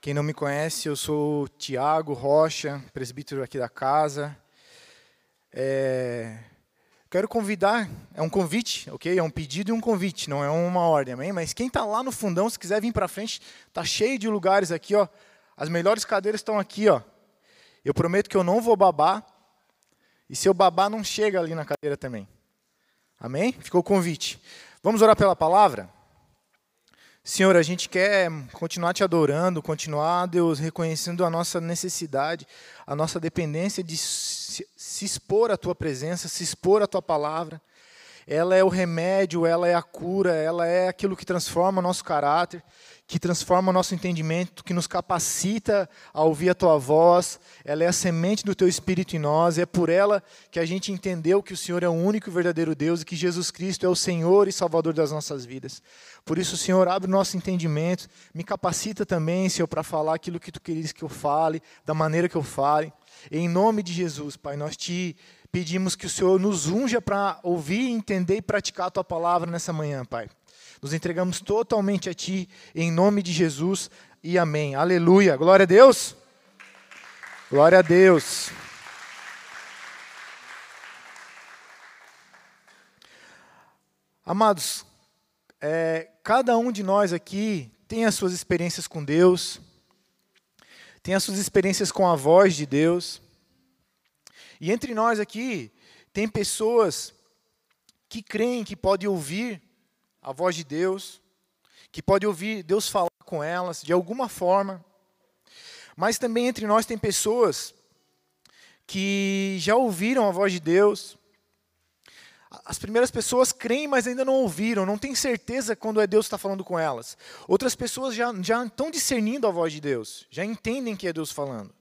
Quem não me conhece, eu sou Tiago Rocha, presbítero aqui da casa. É... Quero convidar, é um convite, ok? É um pedido e um convite, não é uma ordem, amém? Mas quem está lá no fundão, se quiser vir para frente, tá cheio de lugares aqui, ó. As melhores cadeiras estão aqui, ó. Eu prometo que eu não vou babar. E se eu babar, não chega ali na cadeira também. Amém? Ficou o convite. Vamos orar pela palavra? Senhor, a gente quer continuar te adorando, continuar, Deus, reconhecendo a nossa necessidade, a nossa dependência de se expor à tua presença, se expor à tua palavra. Ela é o remédio, ela é a cura, ela é aquilo que transforma o nosso caráter que transforma o nosso entendimento, que nos capacita a ouvir a tua voz. Ela é a semente do teu espírito em nós, é por ela que a gente entendeu que o Senhor é o único e verdadeiro Deus e que Jesus Cristo é o Senhor e Salvador das nossas vidas. Por isso, Senhor, abre o nosso entendimento, me capacita também, Senhor, para falar aquilo que tu queres que eu fale, da maneira que eu fale. Em nome de Jesus, Pai, nós te pedimos que o Senhor nos unja para ouvir, entender e praticar a tua palavra nessa manhã, Pai. Nos entregamos totalmente a Ti, em nome de Jesus e amém. Aleluia. Glória a Deus. Glória a Deus. Amados, é, cada um de nós aqui tem as suas experiências com Deus, tem as suas experiências com a voz de Deus. E entre nós aqui, tem pessoas que creem que podem ouvir a voz de Deus, que pode ouvir Deus falar com elas de alguma forma. Mas também entre nós tem pessoas que já ouviram a voz de Deus. As primeiras pessoas creem, mas ainda não ouviram, não têm certeza quando é Deus que está falando com elas. Outras pessoas já, já estão discernindo a voz de Deus, já entendem que é Deus falando.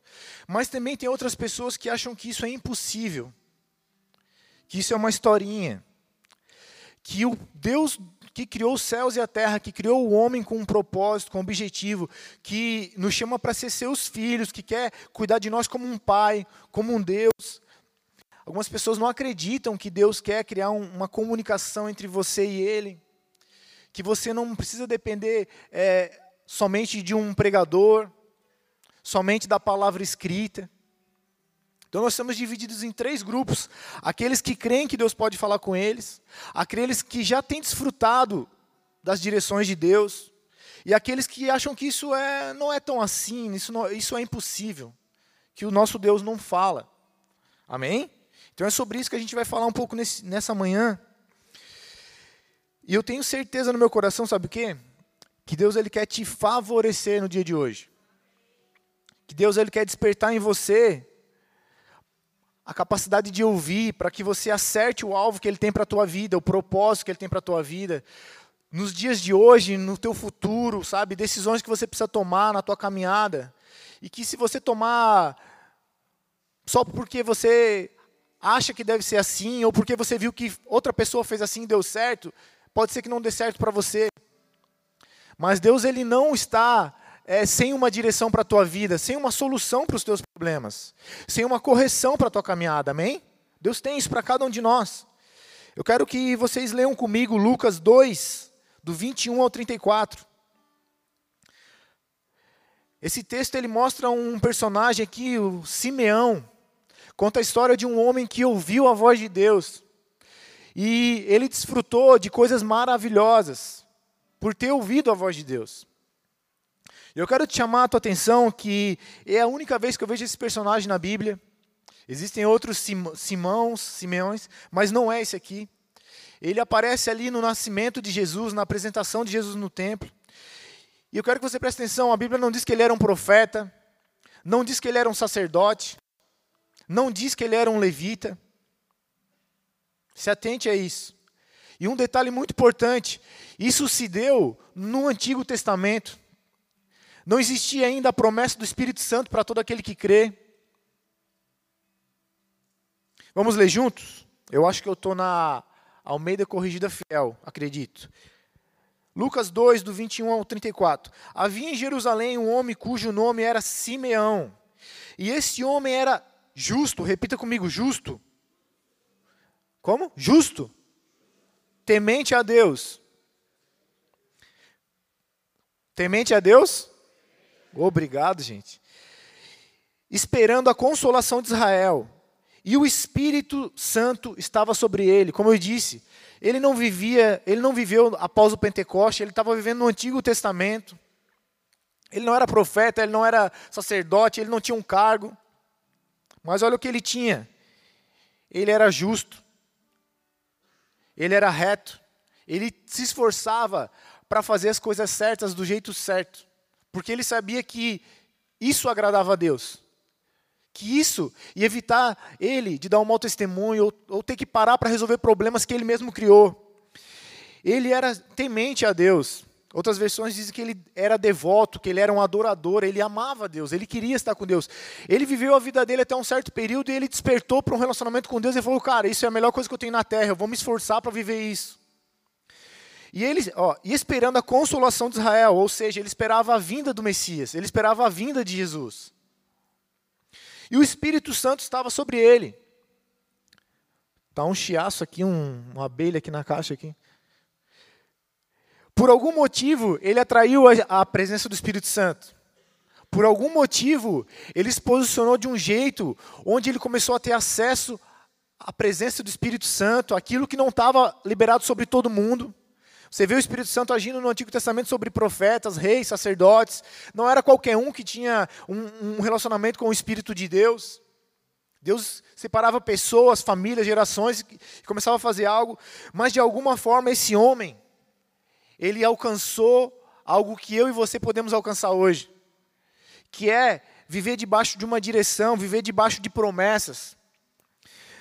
Mas também tem outras pessoas que acham que isso é impossível, que isso é uma historinha, que o Deus que criou os céus e a terra, que criou o homem com um propósito, com um objetivo, que nos chama para ser seus filhos, que quer cuidar de nós como um pai, como um Deus. Algumas pessoas não acreditam que Deus quer criar um, uma comunicação entre você e Ele, que você não precisa depender é, somente de um pregador, somente da palavra escrita. Então nós estamos divididos em três grupos: aqueles que creem que Deus pode falar com eles, aqueles que já têm desfrutado das direções de Deus, e aqueles que acham que isso é, não é tão assim, isso, não, isso é impossível, que o nosso Deus não fala. Amém? Então é sobre isso que a gente vai falar um pouco nesse, nessa manhã. E eu tenho certeza no meu coração, sabe o quê? Que Deus ele quer te favorecer no dia de hoje. Que Deus ele quer despertar em você a capacidade de ouvir, para que você acerte o alvo que Ele tem para a tua vida, o propósito que Ele tem para a tua vida. Nos dias de hoje, no teu futuro, sabe? Decisões que você precisa tomar na tua caminhada. E que se você tomar só porque você acha que deve ser assim, ou porque você viu que outra pessoa fez assim e deu certo, pode ser que não dê certo para você. Mas Deus ele não está é, sem uma direção para a tua vida, sem uma solução para os teus problemas, sem uma correção para a tua caminhada, amém? Deus tem isso para cada um de nós. Eu quero que vocês leiam comigo Lucas 2, do 21 ao 34. Esse texto ele mostra um personagem aqui, o Simeão, conta a história de um homem que ouviu a voz de Deus. E ele desfrutou de coisas maravilhosas por ter ouvido a voz de Deus. Eu quero te chamar a tua atenção que é a única vez que eu vejo esse personagem na Bíblia. Existem outros Simãos, Simeões, mas não é esse aqui. Ele aparece ali no nascimento de Jesus, na apresentação de Jesus no templo. E eu quero que você preste atenção, a Bíblia não diz que ele era um profeta, não diz que ele era um sacerdote, não diz que ele era um levita. Se atente a isso. E um detalhe muito importante: isso se deu no Antigo Testamento. Não existia ainda a promessa do Espírito Santo para todo aquele que crê. Vamos ler juntos? Eu acho que eu estou na Almeida Corrigida Fiel, acredito. Lucas 2, do 21 ao 34. Havia em Jerusalém um homem cujo nome era Simeão. E esse homem era justo, repita comigo, justo. Como? Justo. Temente a Deus Temente a Deus? Obrigado, gente. Esperando a consolação de Israel. E o Espírito Santo estava sobre ele. Como eu disse, ele não vivia, ele não viveu após o Pentecoste, ele estava vivendo no Antigo Testamento. Ele não era profeta, ele não era sacerdote, ele não tinha um cargo. Mas olha o que ele tinha. Ele era justo. Ele era reto. Ele se esforçava para fazer as coisas certas do jeito certo. Porque ele sabia que isso agradava a Deus. Que isso ia evitar ele de dar um mau testemunho ou, ou ter que parar para resolver problemas que ele mesmo criou. Ele era temente a Deus. Outras versões dizem que ele era devoto, que ele era um adorador, ele amava Deus, ele queria estar com Deus. Ele viveu a vida dele até um certo período e ele despertou para um relacionamento com Deus e falou: Cara, isso é a melhor coisa que eu tenho na terra, eu vou me esforçar para viver isso. E ele, ó, e esperando a consolação de Israel, ou seja, ele esperava a vinda do Messias, ele esperava a vinda de Jesus. E o Espírito Santo estava sobre ele. Tá um chiaço aqui, um, uma abelha aqui na caixa aqui. Por algum motivo, ele atraiu a, a presença do Espírito Santo. Por algum motivo, ele se posicionou de um jeito onde ele começou a ter acesso à presença do Espírito Santo, aquilo que não estava liberado sobre todo mundo. Você vê o Espírito Santo agindo no Antigo Testamento sobre profetas, reis, sacerdotes. Não era qualquer um que tinha um, um relacionamento com o Espírito de Deus. Deus separava pessoas, famílias, gerações e começava a fazer algo, mas de alguma forma esse homem, ele alcançou algo que eu e você podemos alcançar hoje, que é viver debaixo de uma direção, viver debaixo de promessas.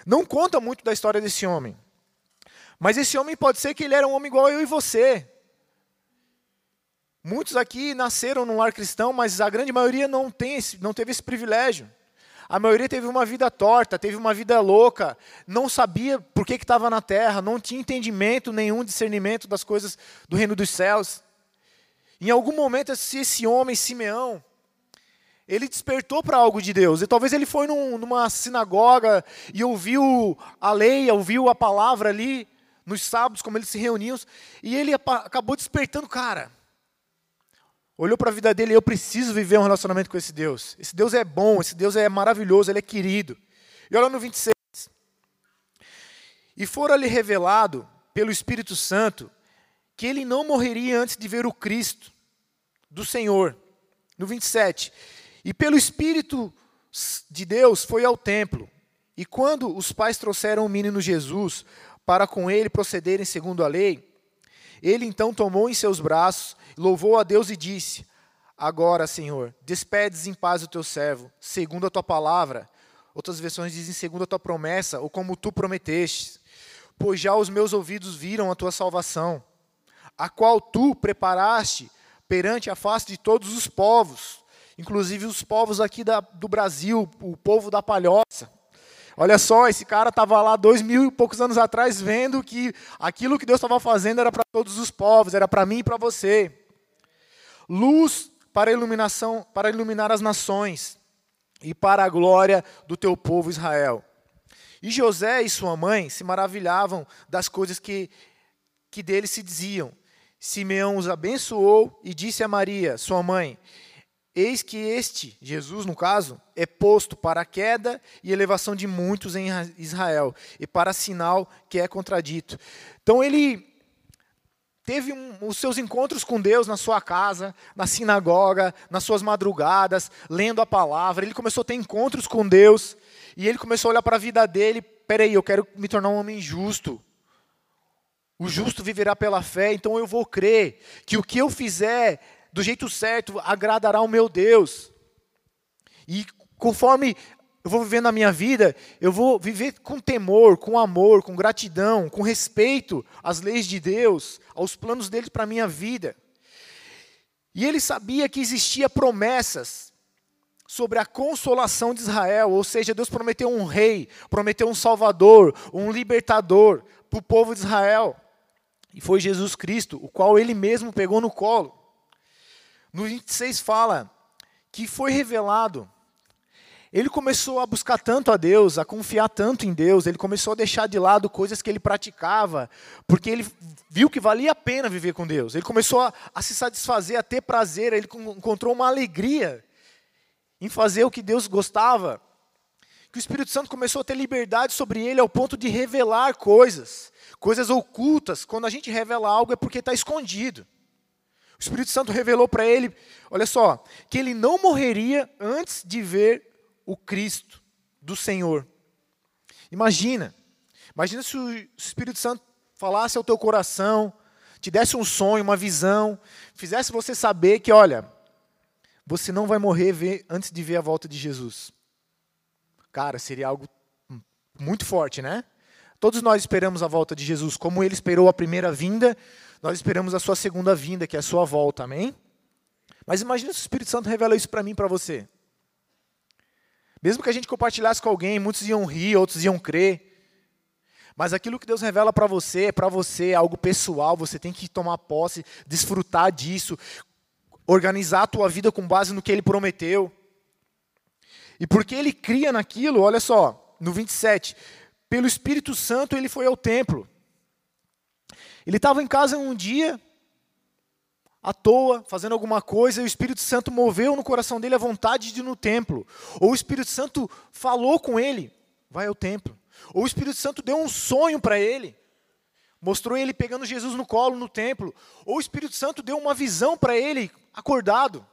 Não conta muito da história desse homem. Mas esse homem pode ser que ele era um homem igual eu e você. Muitos aqui nasceram num lar cristão, mas a grande maioria não, tem esse, não teve esse privilégio. A maioria teve uma vida torta, teve uma vida louca, não sabia por que estava na terra, não tinha entendimento nenhum, discernimento das coisas do reino dos céus. Em algum momento, se esse homem, Simeão, ele despertou para algo de Deus. E talvez ele foi num, numa sinagoga e ouviu a lei, ouviu a palavra ali, nos sábados, como eles se reuniam, e ele acabou despertando, cara. Olhou para a vida dele, eu preciso viver um relacionamento com esse Deus. Esse Deus é bom, esse Deus é maravilhoso, ele é querido. E olha no 26. E fora-lhe revelado pelo Espírito Santo que ele não morreria antes de ver o Cristo do Senhor. No 27. E pelo Espírito de Deus foi ao templo. E quando os pais trouxeram o menino Jesus para com ele procederem segundo a lei, ele então tomou em seus braços, louvou a Deus e disse: Agora, Senhor, despedes em paz o teu servo, segundo a tua palavra. Outras versões dizem segundo a tua promessa, ou como tu prometeste. Pois já os meus ouvidos viram a tua salvação, a qual tu preparaste perante a face de todos os povos, inclusive os povos aqui da, do Brasil, o povo da palhoça. Olha só, esse cara estava lá dois mil e poucos anos atrás vendo que aquilo que Deus estava fazendo era para todos os povos, era para mim e para você. Luz para iluminação, para iluminar as nações e para a glória do teu povo Israel. E José e sua mãe se maravilhavam das coisas que, que dele se diziam. Simeão os abençoou e disse a Maria, sua mãe: Eis que este, Jesus no caso, é posto para a queda e elevação de muitos em Israel, e para sinal que é contradito. Então ele teve um, os seus encontros com Deus na sua casa, na sinagoga, nas suas madrugadas, lendo a palavra. Ele começou a ter encontros com Deus, e ele começou a olhar para a vida dele: peraí, eu quero me tornar um homem justo. O justo viverá pela fé, então eu vou crer que o que eu fizer do jeito certo, agradará ao meu Deus. E conforme eu vou vivendo a minha vida, eu vou viver com temor, com amor, com gratidão, com respeito às leis de Deus, aos planos dele para a minha vida. E ele sabia que existia promessas sobre a consolação de Israel, ou seja, Deus prometeu um rei, prometeu um salvador, um libertador para o povo de Israel. E foi Jesus Cristo, o qual ele mesmo pegou no colo. No 26 fala que foi revelado ele começou a buscar tanto a Deus, a confiar tanto em Deus, ele começou a deixar de lado coisas que ele praticava, porque ele viu que valia a pena viver com Deus. Ele começou a, a se satisfazer, a ter prazer, ele encontrou uma alegria em fazer o que Deus gostava. Que o Espírito Santo começou a ter liberdade sobre ele ao ponto de revelar coisas, coisas ocultas. Quando a gente revela algo é porque está escondido. O Espírito Santo revelou para ele, olha só, que ele não morreria antes de ver o Cristo do Senhor. Imagina, imagina se o Espírito Santo falasse ao teu coração, te desse um sonho, uma visão, fizesse você saber que, olha, você não vai morrer antes de ver a volta de Jesus. Cara, seria algo muito forte, né? Todos nós esperamos a volta de Jesus, como ele esperou a primeira vinda, nós esperamos a sua segunda vinda, que é a sua volta, amém? Mas imagine se o Espírito Santo revela isso para mim para você. Mesmo que a gente compartilhasse com alguém, muitos iam rir, outros iam crer. Mas aquilo que Deus revela para você, é para você, é algo pessoal, você tem que tomar posse, desfrutar disso, organizar a tua vida com base no que Ele prometeu. E porque Ele cria naquilo, olha só, no 27, pelo Espírito Santo ele foi ao templo. Ele estava em casa um dia, à toa, fazendo alguma coisa, e o Espírito Santo moveu no coração dele a vontade de ir no templo. Ou o Espírito Santo falou com ele, vai ao templo. Ou o Espírito Santo deu um sonho para ele, mostrou ele pegando Jesus no colo no templo. Ou o Espírito Santo deu uma visão para ele, acordado.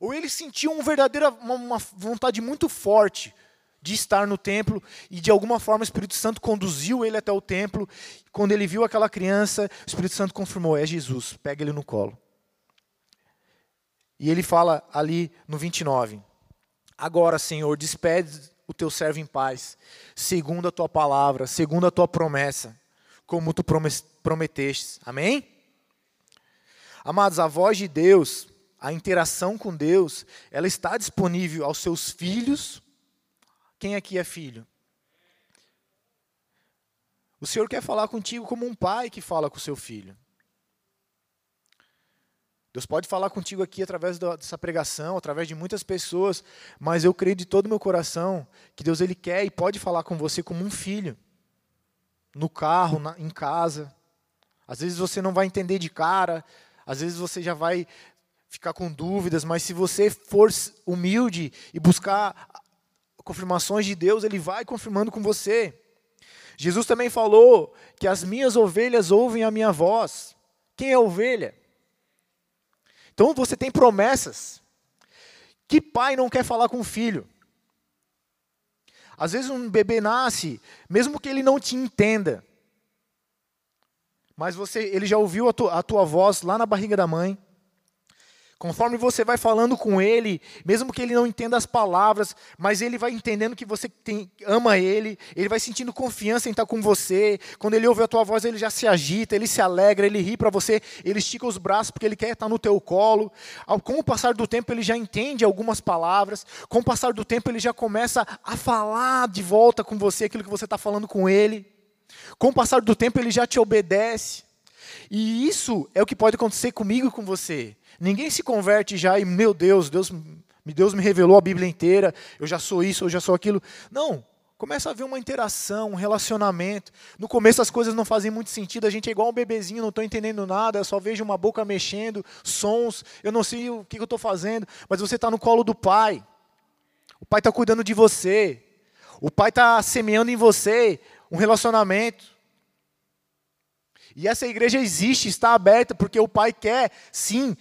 Ou ele sentiu um verdadeira, uma, uma vontade muito forte de estar no templo e de alguma forma o Espírito Santo conduziu ele até o templo. Quando ele viu aquela criança, o Espírito Santo confirmou: é Jesus, pega ele no colo. E ele fala ali no 29: Agora, Senhor, despede o teu servo em paz, segundo a tua palavra, segundo a tua promessa, como tu prometeste. Amém? Amados, a voz de Deus, a interação com Deus, ela está disponível aos seus filhos quem aqui é filho? O Senhor quer falar contigo como um pai que fala com o seu filho. Deus pode falar contigo aqui através dessa pregação, através de muitas pessoas, mas eu creio de todo o meu coração que Deus ele quer e pode falar com você como um filho. No carro, na, em casa. Às vezes você não vai entender de cara, às vezes você já vai ficar com dúvidas, mas se você for humilde e buscar confirmações de Deus, ele vai confirmando com você. Jesus também falou que as minhas ovelhas ouvem a minha voz. Quem é ovelha? Então você tem promessas. Que pai não quer falar com o filho? Às vezes um bebê nasce, mesmo que ele não te entenda, mas você, ele já ouviu a, tu, a tua voz lá na barriga da mãe. Conforme você vai falando com ele, mesmo que ele não entenda as palavras, mas ele vai entendendo que você tem, ama ele, ele vai sentindo confiança em estar com você. Quando ele ouve a tua voz, ele já se agita, ele se alegra, ele ri para você, ele estica os braços porque ele quer estar no teu colo. Com o passar do tempo, ele já entende algumas palavras. Com o passar do tempo, ele já começa a falar de volta com você aquilo que você está falando com ele. Com o passar do tempo, ele já te obedece. E isso é o que pode acontecer comigo e com você. Ninguém se converte já e, meu Deus, Deus, Deus me revelou a Bíblia inteira, eu já sou isso, eu já sou aquilo. Não, começa a haver uma interação, um relacionamento. No começo as coisas não fazem muito sentido, a gente é igual um bebezinho, não estou entendendo nada, eu só vejo uma boca mexendo, sons, eu não sei o que eu estou fazendo, mas você está no colo do Pai. O Pai está cuidando de você. O Pai está semeando em você um relacionamento. E essa igreja existe, está aberta, porque o Pai quer, sim,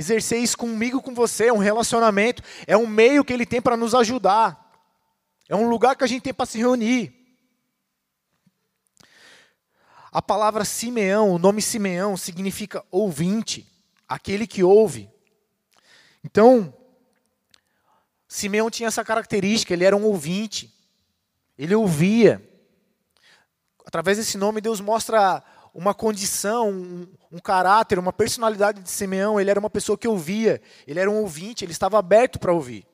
exercer isso comigo, com você, é um relacionamento, é um meio que Ele tem para nos ajudar, é um lugar que a gente tem para se reunir. A palavra Simeão, o nome Simeão, significa ouvinte, aquele que ouve. Então, Simeão tinha essa característica, ele era um ouvinte, ele ouvia. Através desse nome, Deus mostra uma condição, um, um, caráter, uma personalidade de Simeão. Ele era uma pessoa que ouvia, ele era um ouvinte, ele estava aberto para ouvir.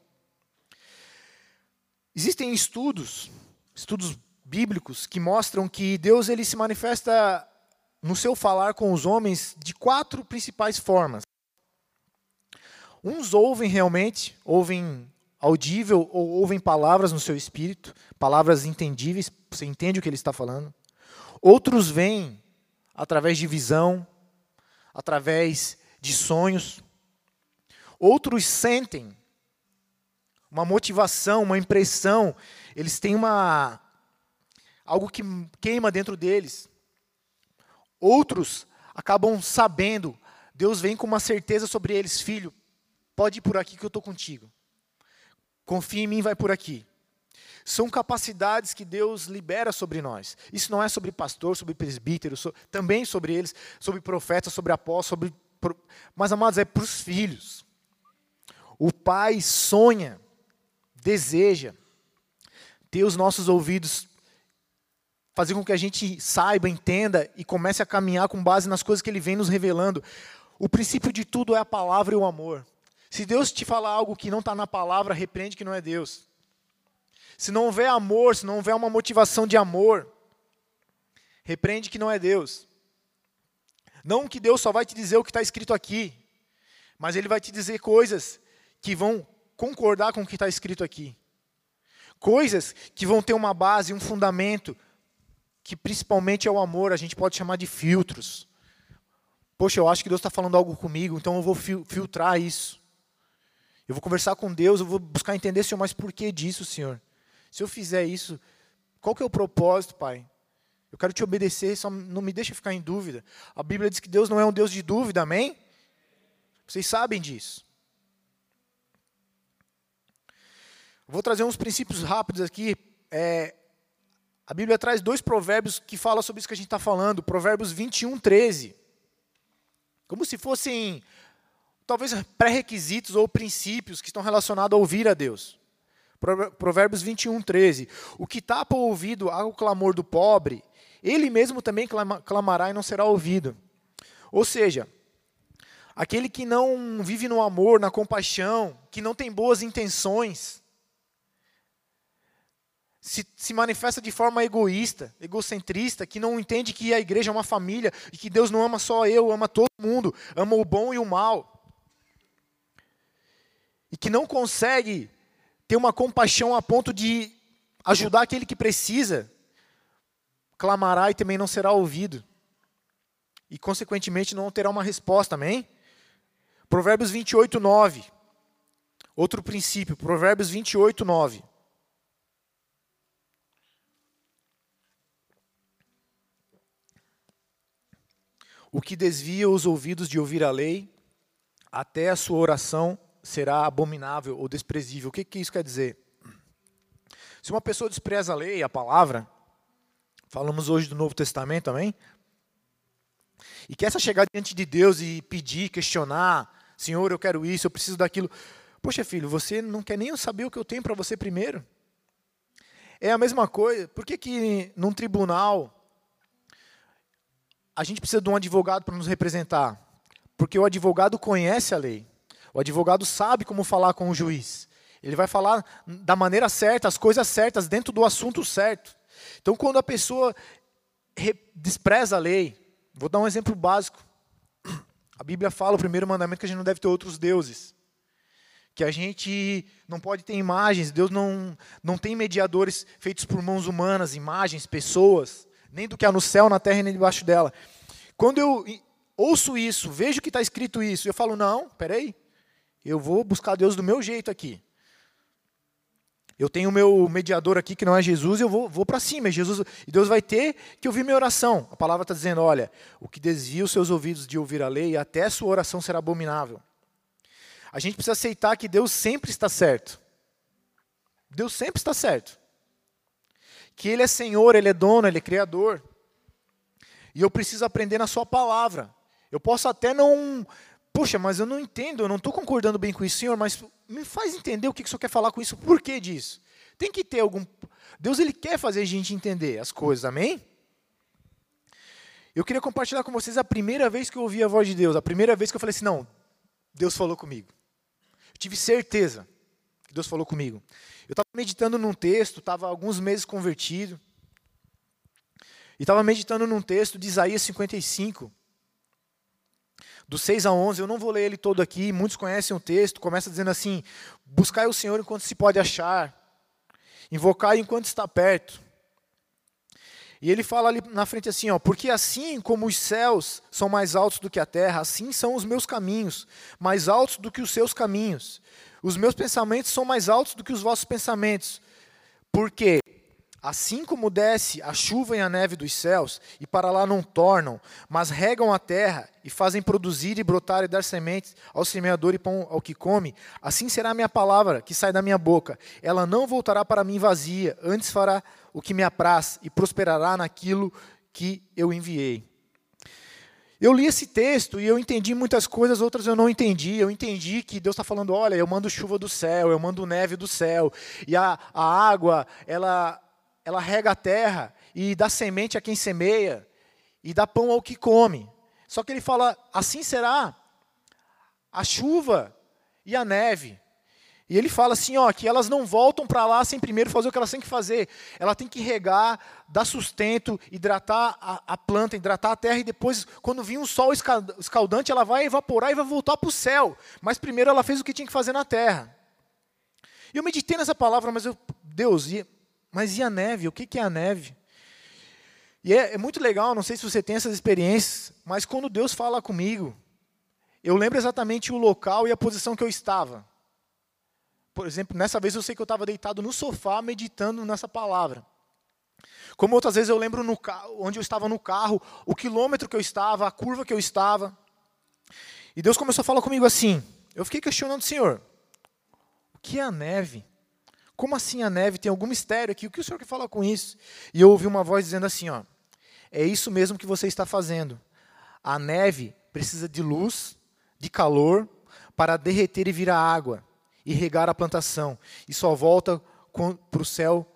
Existem estudos, estudos bíblicos, que mostram que Deus ele se manifesta no seu falar com os homens de quatro principais formas. Uns ouvem realmente, ouvem audível ou ouvem palavras no seu espírito, palavras entendíveis, você entende o que ele está falando. Outros veem através de visão, através de sonhos. Outros sentem uma motivação, uma impressão, eles têm uma algo que queima dentro deles. Outros acabam sabendo, Deus vem com uma certeza sobre eles, filho, pode ir por aqui que eu estou contigo. Confia em mim, vai por aqui. São capacidades que Deus libera sobre nós. Isso não é sobre pastor, sobre presbítero, so, também sobre eles, sobre profetas, sobre apóstolos, sobre. Mas, amados, é para os filhos. O pai sonha, deseja ter os nossos ouvidos, fazer com que a gente saiba, entenda e comece a caminhar com base nas coisas que ele vem nos revelando. O princípio de tudo é a palavra e o amor. Se Deus te falar algo que não está na palavra, repreende que não é Deus. Se não houver amor, se não houver uma motivação de amor, repreende que não é Deus. Não que Deus só vai te dizer o que está escrito aqui, mas Ele vai te dizer coisas que vão concordar com o que está escrito aqui. Coisas que vão ter uma base, um fundamento, que principalmente é o amor, a gente pode chamar de filtros. Poxa, eu acho que Deus está falando algo comigo, então eu vou filtrar isso. Eu vou conversar com Deus, eu vou buscar entender, Senhor, mas por que disso, Senhor? Se eu fizer isso, qual que é o propósito, Pai? Eu quero te obedecer, só não me deixa ficar em dúvida. A Bíblia diz que Deus não é um Deus de dúvida, amém? Vocês sabem disso. Vou trazer uns princípios rápidos aqui. É, a Bíblia traz dois provérbios que falam sobre isso que a gente está falando. Provérbios 21, 13. Como se fossem, talvez, pré-requisitos ou princípios que estão relacionados a ouvir a Deus. Provérbios 21, 13. O que tapa o ouvido ao clamor do pobre, ele mesmo também clamará e não será ouvido. Ou seja, aquele que não vive no amor, na compaixão, que não tem boas intenções, se, se, manifesta de forma egoísta, egocentrista, que não entende que a igreja é uma família e que Deus não ama só eu, ama todo mundo, ama o bom e o mal. E que não consegue ter uma compaixão a ponto de ajudar aquele que precisa, clamará e também não será ouvido. E, consequentemente, não terá uma resposta, amém? Provérbios 28, 9. Outro princípio, Provérbios 28, 9. O que desvia os ouvidos de ouvir a lei, até a sua oração será abominável ou desprezível. O que, que isso quer dizer? Se uma pessoa despreza a lei, a palavra, falamos hoje do Novo Testamento também, e quer essa chegar diante de Deus e pedir, questionar, Senhor, eu quero isso, eu preciso daquilo. Poxa, filho, você não quer nem saber o que eu tenho para você primeiro? É a mesma coisa. Por que, que num tribunal a gente precisa de um advogado para nos representar? Porque o advogado conhece a lei. O advogado sabe como falar com o juiz. Ele vai falar da maneira certa, as coisas certas, dentro do assunto certo. Então, quando a pessoa despreza a lei, vou dar um exemplo básico. A Bíblia fala, o primeiro mandamento, que a gente não deve ter outros deuses. Que a gente não pode ter imagens, Deus não, não tem mediadores feitos por mãos humanas, imagens, pessoas, nem do que há no céu, na terra e nem debaixo dela. Quando eu ouço isso, vejo que está escrito isso, eu falo, não, peraí, eu vou buscar Deus do meu jeito aqui. Eu tenho o meu mediador aqui, que não é Jesus, eu vou, vou para cima. É Jesus, e Deus vai ter que ouvir minha oração. A palavra está dizendo: olha, o que desvia os seus ouvidos de ouvir a lei, até sua oração será abominável. A gente precisa aceitar que Deus sempre está certo. Deus sempre está certo. Que Ele é Senhor, Ele é dono, Ele é Criador. E eu preciso aprender na Sua palavra. Eu posso até não Poxa, mas eu não entendo, eu não estou concordando bem com isso, Senhor, mas me faz entender o que o Senhor quer falar com isso, por que disso? Tem que ter algum. Deus ele quer fazer a gente entender as coisas, amém? Eu queria compartilhar com vocês a primeira vez que eu ouvi a voz de Deus, a primeira vez que eu falei assim: não, Deus falou comigo. Eu tive certeza que Deus falou comigo. Eu estava meditando num texto, estava alguns meses convertido, e estava meditando num texto de Isaías 55. Do 6 a 11, eu não vou ler ele todo aqui, muitos conhecem o texto, começa dizendo assim: Buscai o Senhor enquanto se pode achar, invocai enquanto está perto. E ele fala ali na frente assim, ó, porque assim como os céus são mais altos do que a terra, assim são os meus caminhos, mais altos do que os seus caminhos. Os meus pensamentos são mais altos do que os vossos pensamentos. Porque Assim como desce a chuva e a neve dos céus, e para lá não tornam, mas regam a terra e fazem produzir e brotar e dar sementes ao semeador e pão ao que come, assim será a minha palavra que sai da minha boca. Ela não voltará para mim vazia, antes fará o que me apraz e prosperará naquilo que eu enviei. Eu li esse texto e eu entendi muitas coisas, outras eu não entendi. Eu entendi que Deus está falando: olha, eu mando chuva do céu, eu mando neve do céu, e a, a água, ela ela rega a terra e dá semente a quem semeia e dá pão ao que come. Só que ele fala: assim será a chuva e a neve. E ele fala assim, ó, que elas não voltam para lá sem primeiro fazer o que elas têm que fazer. Ela tem que regar, dar sustento, hidratar a, a planta, hidratar a terra, e depois, quando vir um sol escaldante, ela vai evaporar e vai voltar para o céu. Mas primeiro ela fez o que tinha que fazer na terra. E eu meditei nessa palavra, mas eu, Deus, mas e a neve? O que é a neve? E é, é muito legal, não sei se você tem essas experiências, mas quando Deus fala comigo, eu lembro exatamente o local e a posição que eu estava. Por exemplo, nessa vez eu sei que eu estava deitado no sofá meditando nessa palavra. Como outras vezes eu lembro no onde eu estava no carro, o quilômetro que eu estava, a curva que eu estava. E Deus começou a falar comigo assim. Eu fiquei questionando, Senhor, o que é a neve? Como assim a neve? Tem algum mistério aqui? O que o senhor quer falar com isso? E eu ouvi uma voz dizendo assim: ó, é isso mesmo que você está fazendo. A neve precisa de luz, de calor, para derreter e virar água e regar a plantação. E só volta para o céu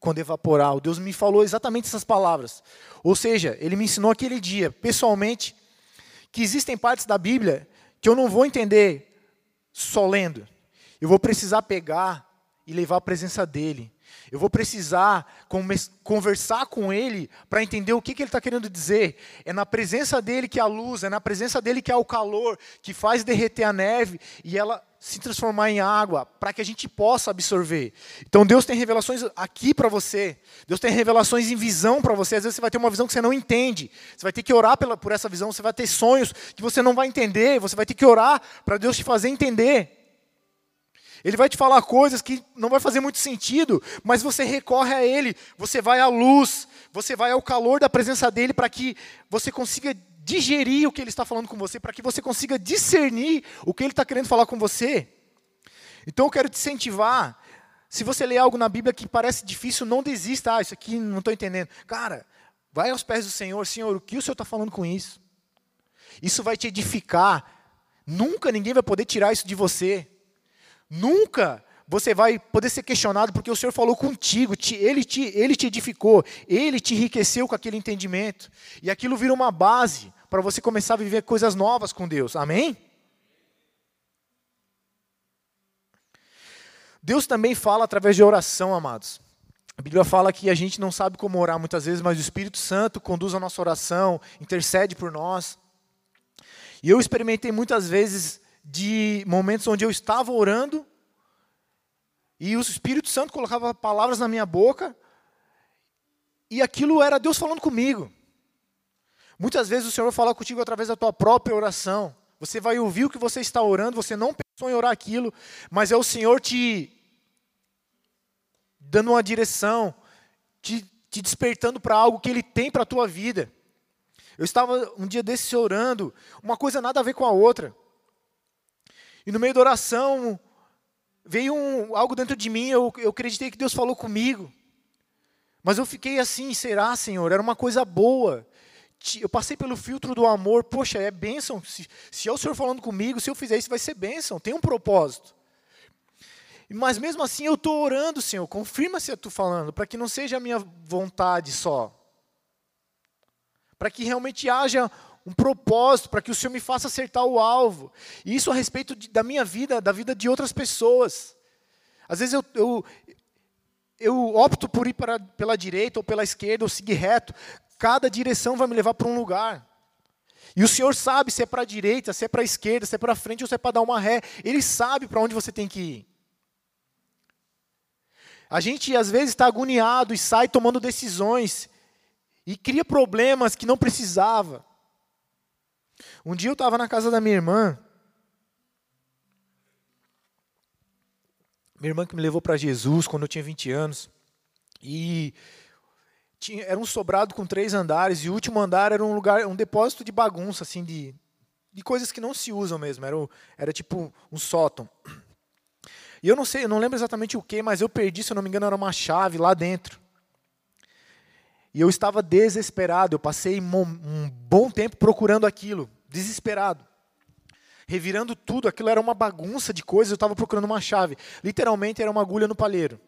quando evaporar. O Deus me falou exatamente essas palavras. Ou seja, ele me ensinou aquele dia, pessoalmente, que existem partes da Bíblia que eu não vou entender só lendo. Eu vou precisar pegar e levar a presença dele. Eu vou precisar conversar com ele para entender o que, que ele está querendo dizer. É na presença dele que há luz, é na presença dele que há o calor, que faz derreter a neve e ela se transformar em água, para que a gente possa absorver. Então Deus tem revelações aqui para você. Deus tem revelações em visão para você. Às vezes você vai ter uma visão que você não entende. Você vai ter que orar pela, por essa visão. Você vai ter sonhos que você não vai entender. Você vai ter que orar para Deus te fazer entender. Ele vai te falar coisas que não vai fazer muito sentido, mas você recorre a Ele, você vai à luz, você vai ao calor da presença dEle para que você consiga digerir o que Ele está falando com você, para que você consiga discernir o que Ele está querendo falar com você. Então eu quero te incentivar, se você ler algo na Bíblia que parece difícil, não desista, ah, isso aqui não estou entendendo. Cara, vai aos pés do Senhor, Senhor, o que o Senhor está falando com isso? Isso vai te edificar, nunca ninguém vai poder tirar isso de você. Nunca você vai poder ser questionado porque o Senhor falou contigo, te, ele, te, ele te edificou, ele te enriqueceu com aquele entendimento. E aquilo vira uma base para você começar a viver coisas novas com Deus. Amém? Deus também fala através de oração, amados. A Bíblia fala que a gente não sabe como orar muitas vezes, mas o Espírito Santo conduz a nossa oração, intercede por nós. E eu experimentei muitas vezes de momentos onde eu estava orando e o Espírito Santo colocava palavras na minha boca e aquilo era Deus falando comigo. Muitas vezes o Senhor fala contigo através da tua própria oração. Você vai ouvir o que você está orando, você não pensou em orar aquilo, mas é o Senhor te dando uma direção, te, te despertando para algo que Ele tem para a tua vida. Eu estava um dia desse orando, uma coisa nada a ver com a outra. E no meio da oração, veio um, algo dentro de mim, eu, eu acreditei que Deus falou comigo. Mas eu fiquei assim, será, Senhor? Era uma coisa boa. Eu passei pelo filtro do amor, poxa, é bênção. Se, se é o Senhor falando comigo, se eu fizer isso, vai ser bênção, tem um propósito. Mas mesmo assim eu estou orando, Senhor, confirma se eu estou falando, para que não seja a minha vontade só. Para que realmente haja um propósito para que o Senhor me faça acertar o alvo. E isso a respeito de, da minha vida, da vida de outras pessoas. Às vezes eu, eu, eu opto por ir para, pela direita ou pela esquerda, ou seguir reto. Cada direção vai me levar para um lugar. E o Senhor sabe se é para a direita, se é para a esquerda, se é para frente ou se é para dar uma ré. Ele sabe para onde você tem que ir. A gente às vezes está agoniado e sai tomando decisões e cria problemas que não precisava. Um dia eu estava na casa da minha irmã. Minha irmã que me levou para Jesus quando eu tinha 20 anos. E tinha, era um sobrado com três andares e o último andar era um lugar, um depósito de bagunça, assim, de, de coisas que não se usam mesmo. Era, era tipo um sótão. E eu não sei, eu não lembro exatamente o que, mas eu perdi, se eu não me engano, era uma chave lá dentro. E eu estava desesperado. Eu passei um bom tempo procurando aquilo, desesperado. Revirando tudo, aquilo era uma bagunça de coisas, eu estava procurando uma chave. Literalmente era uma agulha no palheiro.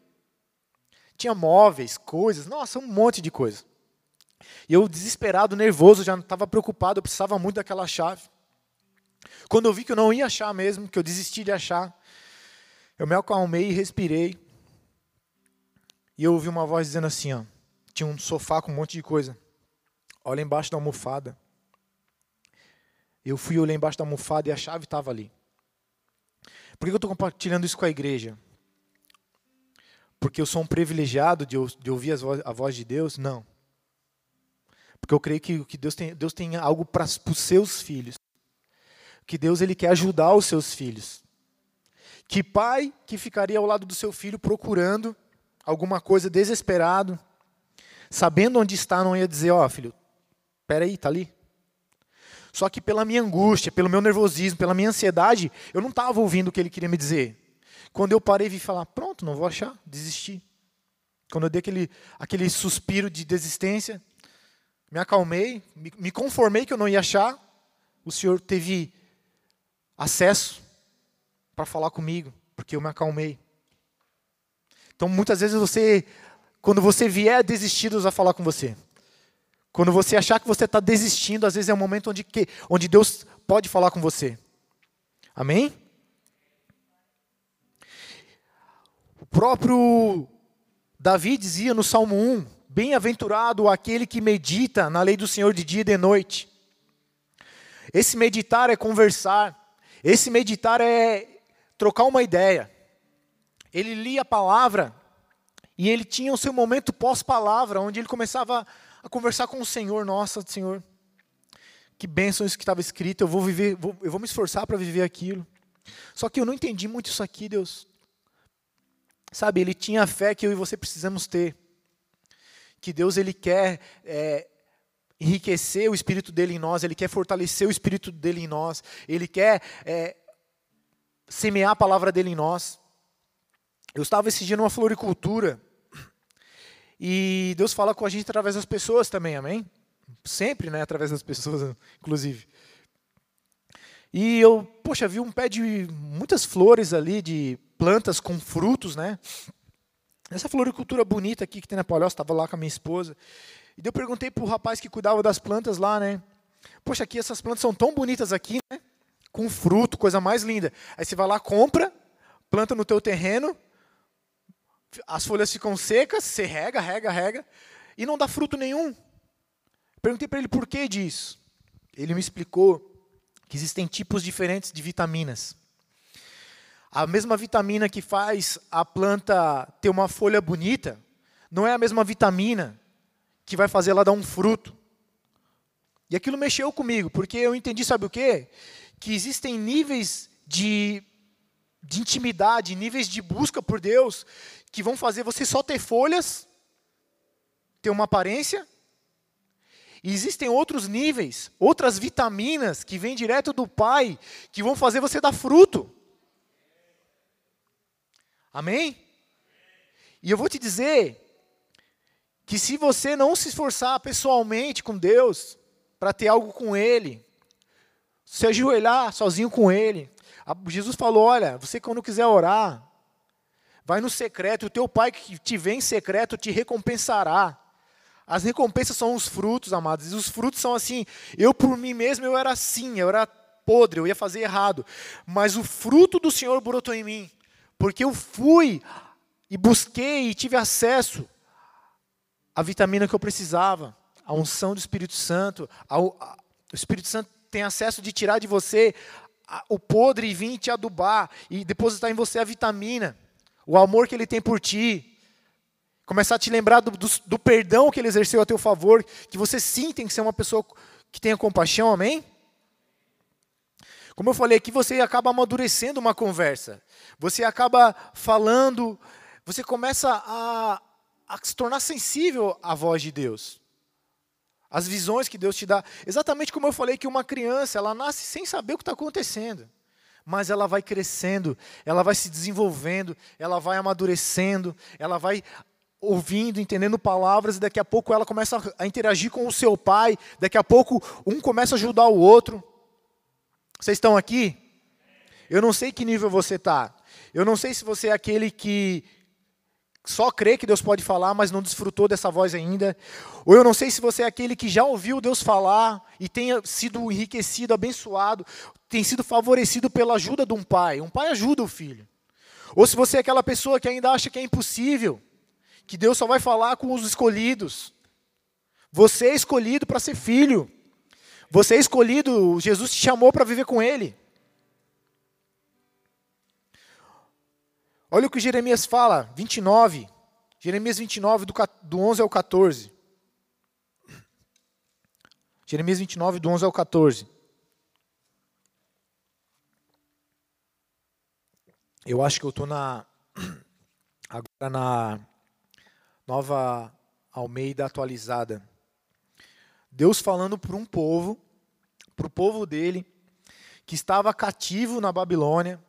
Tinha móveis, coisas, nossa, um monte de coisa. E eu, desesperado, nervoso, já estava preocupado, eu precisava muito daquela chave. Quando eu vi que eu não ia achar mesmo, que eu desisti de achar, eu me acalmei e respirei. E eu ouvi uma voz dizendo assim: ó, tinha um sofá com um monte de coisa. Olha embaixo da almofada. Eu fui olhar embaixo da almofada e a chave estava ali. Por que eu estou compartilhando isso com a igreja? porque eu sou um privilegiado de, de ouvir a voz de Deus? Não. Porque eu creio que, que Deus, tem, Deus tem algo para os seus filhos. Que Deus ele quer ajudar os seus filhos. Que pai que ficaria ao lado do seu filho procurando alguma coisa desesperado, sabendo onde está, não ia dizer, ó oh, filho, peraí, está ali. Só que pela minha angústia, pelo meu nervosismo, pela minha ansiedade, eu não estava ouvindo o que ele queria me dizer. Quando eu parei e falar, pronto, não vou achar, desisti. Quando eu dei aquele, aquele suspiro de desistência, me acalmei, me, me conformei que eu não ia achar, o Senhor teve acesso para falar comigo, porque eu me acalmei. Então, muitas vezes você, quando você vier desistir, Deus vai falar com você. Quando você achar que você está desistindo, às vezes é um momento onde, que, onde Deus pode falar com você. Amém? O próprio Davi dizia no Salmo 1: Bem-aventurado aquele que medita na lei do Senhor de dia e de noite. Esse meditar é conversar, esse meditar é trocar uma ideia. Ele lia a palavra e ele tinha o seu momento pós-palavra, onde ele começava a conversar com o Senhor. Nossa, Senhor, que bênção isso que estava escrito, eu vou viver, vou, eu vou me esforçar para viver aquilo. Só que eu não entendi muito isso aqui, Deus. Sabe, ele tinha a fé que eu e você precisamos ter. Que Deus ele quer é, enriquecer o espírito dele em nós, ele quer fortalecer o espírito dele em nós, ele quer é, semear a palavra dele em nós. Eu estava esse dia numa floricultura e Deus fala com a gente através das pessoas também, amém? Sempre, né? Através das pessoas, inclusive. E eu, poxa, vi um pé de muitas flores ali, de plantas com frutos, né? Essa floricultura bonita aqui que tem na Palhoça, estava lá com a minha esposa. E eu perguntei para o rapaz que cuidava das plantas lá, né? Poxa, aqui essas plantas são tão bonitas aqui, né? Com fruto, coisa mais linda. Aí você vai lá, compra, planta no teu terreno, as folhas ficam secas, você rega, rega, rega, e não dá fruto nenhum. Perguntei para ele por que disso. Ele me explicou que existem tipos diferentes de vitaminas. A mesma vitamina que faz a planta ter uma folha bonita, não é a mesma vitamina que vai fazer ela dar um fruto. E aquilo mexeu comigo, porque eu entendi, sabe o quê? Que existem níveis de, de intimidade, níveis de busca por Deus, que vão fazer você só ter folhas, ter uma aparência, e existem outros níveis, outras vitaminas que vêm direto do Pai, que vão fazer você dar fruto. Amém? E eu vou te dizer que se você não se esforçar pessoalmente com Deus, para ter algo com Ele, se ajoelhar sozinho com Ele, Jesus falou: olha, você quando quiser orar, vai no secreto, o teu pai que te vê em secreto te recompensará. As recompensas são os frutos, amados. E os frutos são assim. Eu por mim mesmo eu era assim, eu era podre, eu ia fazer errado. Mas o fruto do Senhor brotou em mim. Porque eu fui e busquei e tive acesso à vitamina que eu precisava, à unção do Espírito Santo, ao, O Espírito Santo tem acesso de tirar de você o podre e vir te adubar e depositar em você a vitamina, o amor que ele tem por ti. Começar a te lembrar do, do, do perdão que ele exerceu a teu favor, que você sim tem que ser uma pessoa que tenha compaixão, amém? Como eu falei aqui, você acaba amadurecendo uma conversa. Você acaba falando, você começa a, a se tornar sensível à voz de Deus. As visões que Deus te dá. Exatamente como eu falei que uma criança, ela nasce sem saber o que está acontecendo. Mas ela vai crescendo, ela vai se desenvolvendo, ela vai amadurecendo, ela vai ouvindo, entendendo palavras, e daqui a pouco ela começa a interagir com o seu pai, daqui a pouco um começa a ajudar o outro. Vocês estão aqui? Eu não sei que nível você está. Eu não sei se você é aquele que só crê que Deus pode falar, mas não desfrutou dessa voz ainda. Ou eu não sei se você é aquele que já ouviu Deus falar e tenha sido enriquecido, abençoado, tem sido favorecido pela ajuda de um pai. Um pai ajuda o filho. Ou se você é aquela pessoa que ainda acha que é impossível, que Deus só vai falar com os escolhidos. Você é escolhido para ser filho. Você é escolhido, Jesus te chamou para viver com Ele. Olha o que Jeremias fala, 29. Jeremias 29, do, do 11 ao 14. Jeremias 29, do 11 ao 14. Eu acho que eu estou na, agora na nova Almeida atualizada. Deus falando para um povo, para o povo dele, que estava cativo na Babilônia,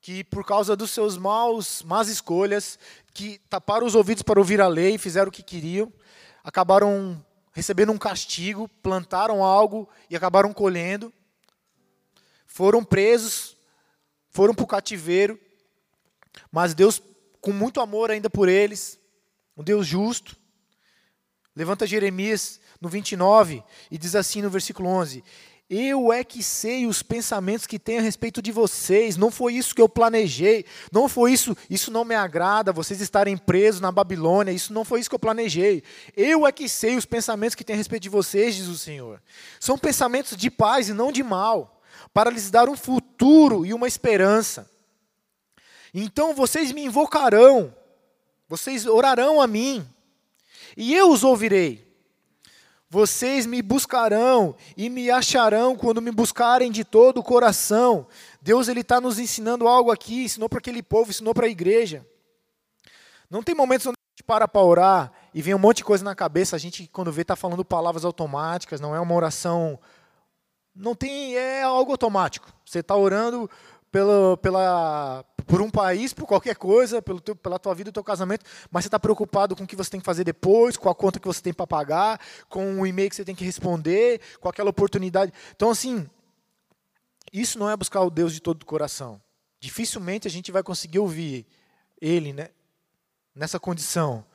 que por causa dos seus maus, más escolhas, que taparam os ouvidos para ouvir a lei, fizeram o que queriam, acabaram recebendo um castigo, plantaram algo e acabaram colhendo, foram presos, foram para o cativeiro, mas Deus, com muito amor ainda por eles, um Deus justo, levanta Jeremias no 29 e diz assim no versículo 11: Eu é que sei os pensamentos que tenho a respeito de vocês, não foi isso que eu planejei, não foi isso, isso não me agrada, vocês estarem presos na Babilônia, isso não foi isso que eu planejei. Eu é que sei os pensamentos que tenho a respeito de vocês, diz o Senhor. São pensamentos de paz e não de mal, para lhes dar um futuro e uma esperança. Então vocês me invocarão, vocês orarão a mim, e eu os ouvirei. Vocês me buscarão e me acharão quando me buscarem de todo o coração. Deus ele está nos ensinando algo aqui, ensinou para aquele povo, ensinou para a igreja. Não tem momentos onde a gente para para orar e vem um monte de coisa na cabeça, a gente quando vê está falando palavras automáticas, não é uma oração, não tem, é algo automático. Você está orando pela, pela, por um país, por qualquer coisa, pelo teu, pela tua vida, teu casamento, mas você está preocupado com o que você tem que fazer depois, com a conta que você tem para pagar, com o e-mail que você tem que responder, com aquela oportunidade. Então, assim, isso não é buscar o Deus de todo o coração. Dificilmente a gente vai conseguir ouvir Ele né, nessa condição.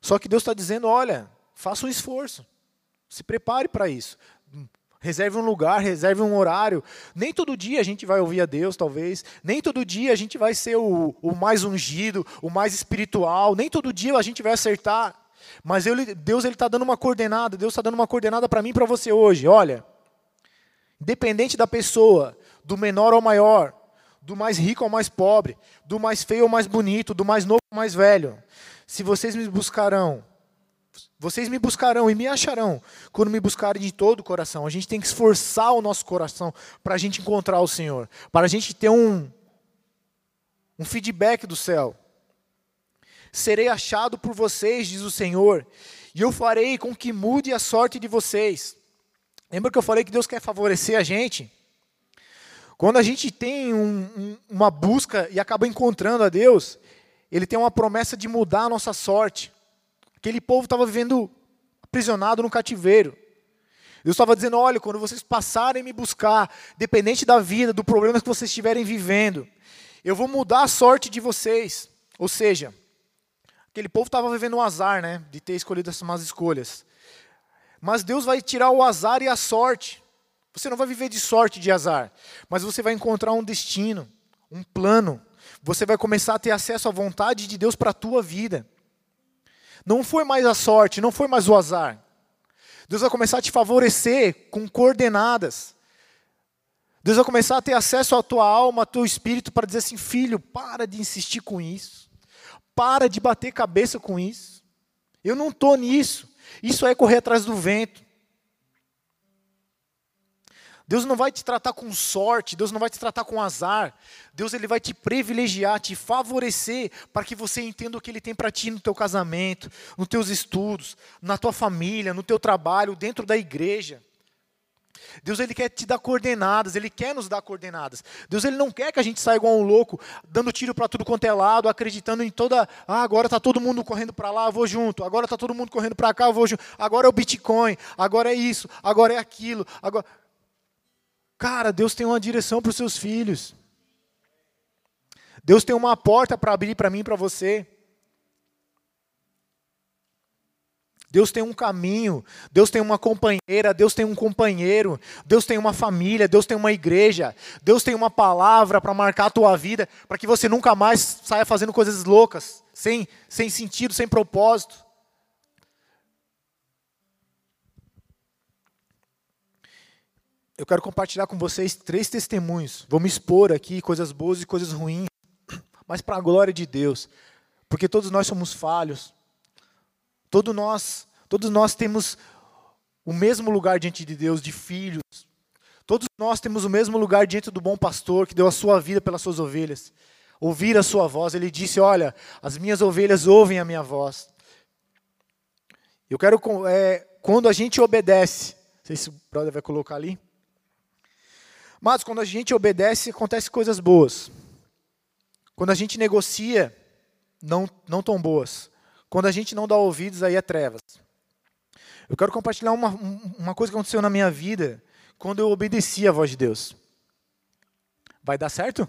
Só que Deus está dizendo: olha, faça um esforço, se prepare para isso. Reserve um lugar, reserve um horário. Nem todo dia a gente vai ouvir a Deus, talvez. Nem todo dia a gente vai ser o, o mais ungido, o mais espiritual. Nem todo dia a gente vai acertar. Mas eu, Deus está dando uma coordenada. Deus está dando uma coordenada para mim e para você hoje. Olha, independente da pessoa, do menor ao maior, do mais rico ao mais pobre, do mais feio ao mais bonito, do mais novo ao mais velho. Se vocês me buscarão vocês me buscarão e me acharão quando me buscarem de todo o coração. A gente tem que esforçar o nosso coração para a gente encontrar o Senhor, para a gente ter um, um feedback do céu. Serei achado por vocês, diz o Senhor, e eu farei com que mude a sorte de vocês. Lembra que eu falei que Deus quer favorecer a gente? Quando a gente tem um, um, uma busca e acaba encontrando a Deus, Ele tem uma promessa de mudar a nossa sorte. Aquele povo estava vivendo aprisionado no cativeiro. Deus estava dizendo: olha, quando vocês passarem me buscar, dependente da vida, do problema que vocês estiverem vivendo, eu vou mudar a sorte de vocês. Ou seja, aquele povo estava vivendo um azar, né, de ter escolhido essas más escolhas. Mas Deus vai tirar o azar e a sorte. Você não vai viver de sorte de azar, mas você vai encontrar um destino, um plano. Você vai começar a ter acesso à vontade de Deus para a tua vida. Não foi mais a sorte, não foi mais o azar. Deus vai começar a te favorecer com coordenadas. Deus vai começar a ter acesso à tua alma, ao teu espírito, para dizer assim: filho, para de insistir com isso. Para de bater cabeça com isso. Eu não estou nisso. Isso é correr atrás do vento. Deus não vai te tratar com sorte, Deus não vai te tratar com azar. Deus ele vai te privilegiar, te favorecer para que você entenda o que ele tem para ti no teu casamento, nos teus estudos, na tua família, no teu trabalho, dentro da igreja. Deus ele quer te dar coordenadas, ele quer nos dar coordenadas. Deus ele não quer que a gente saia igual um louco, dando tiro para tudo quanto é lado, acreditando em toda, ah, agora está todo mundo correndo para lá, eu vou junto. Agora está todo mundo correndo para cá, eu vou junto. Agora é o Bitcoin, agora é isso, agora é aquilo, agora Cara, Deus tem uma direção para os seus filhos. Deus tem uma porta para abrir para mim e para você. Deus tem um caminho, Deus tem uma companheira, Deus tem um companheiro, Deus tem uma família, Deus tem uma igreja, Deus tem uma palavra para marcar a tua vida, para que você nunca mais saia fazendo coisas loucas, sem, sem sentido, sem propósito. Eu quero compartilhar com vocês três testemunhos. Vou me expor aqui, coisas boas e coisas ruins, mas para a glória de Deus, porque todos nós somos falhos. Todos nós, todos nós temos o mesmo lugar diante de Deus de filhos. Todos nós temos o mesmo lugar diante do bom pastor que deu a sua vida pelas suas ovelhas. Ouvir a sua voz, ele disse: Olha, as minhas ovelhas ouvem a minha voz. Eu quero, é, quando a gente obedece, não sei se o brother vai colocar ali. Mas quando a gente obedece, acontecem coisas boas. Quando a gente negocia, não, não tão boas. Quando a gente não dá ouvidos, aí é trevas. Eu quero compartilhar uma, uma coisa que aconteceu na minha vida quando eu obedeci a voz de Deus. Vai dar certo?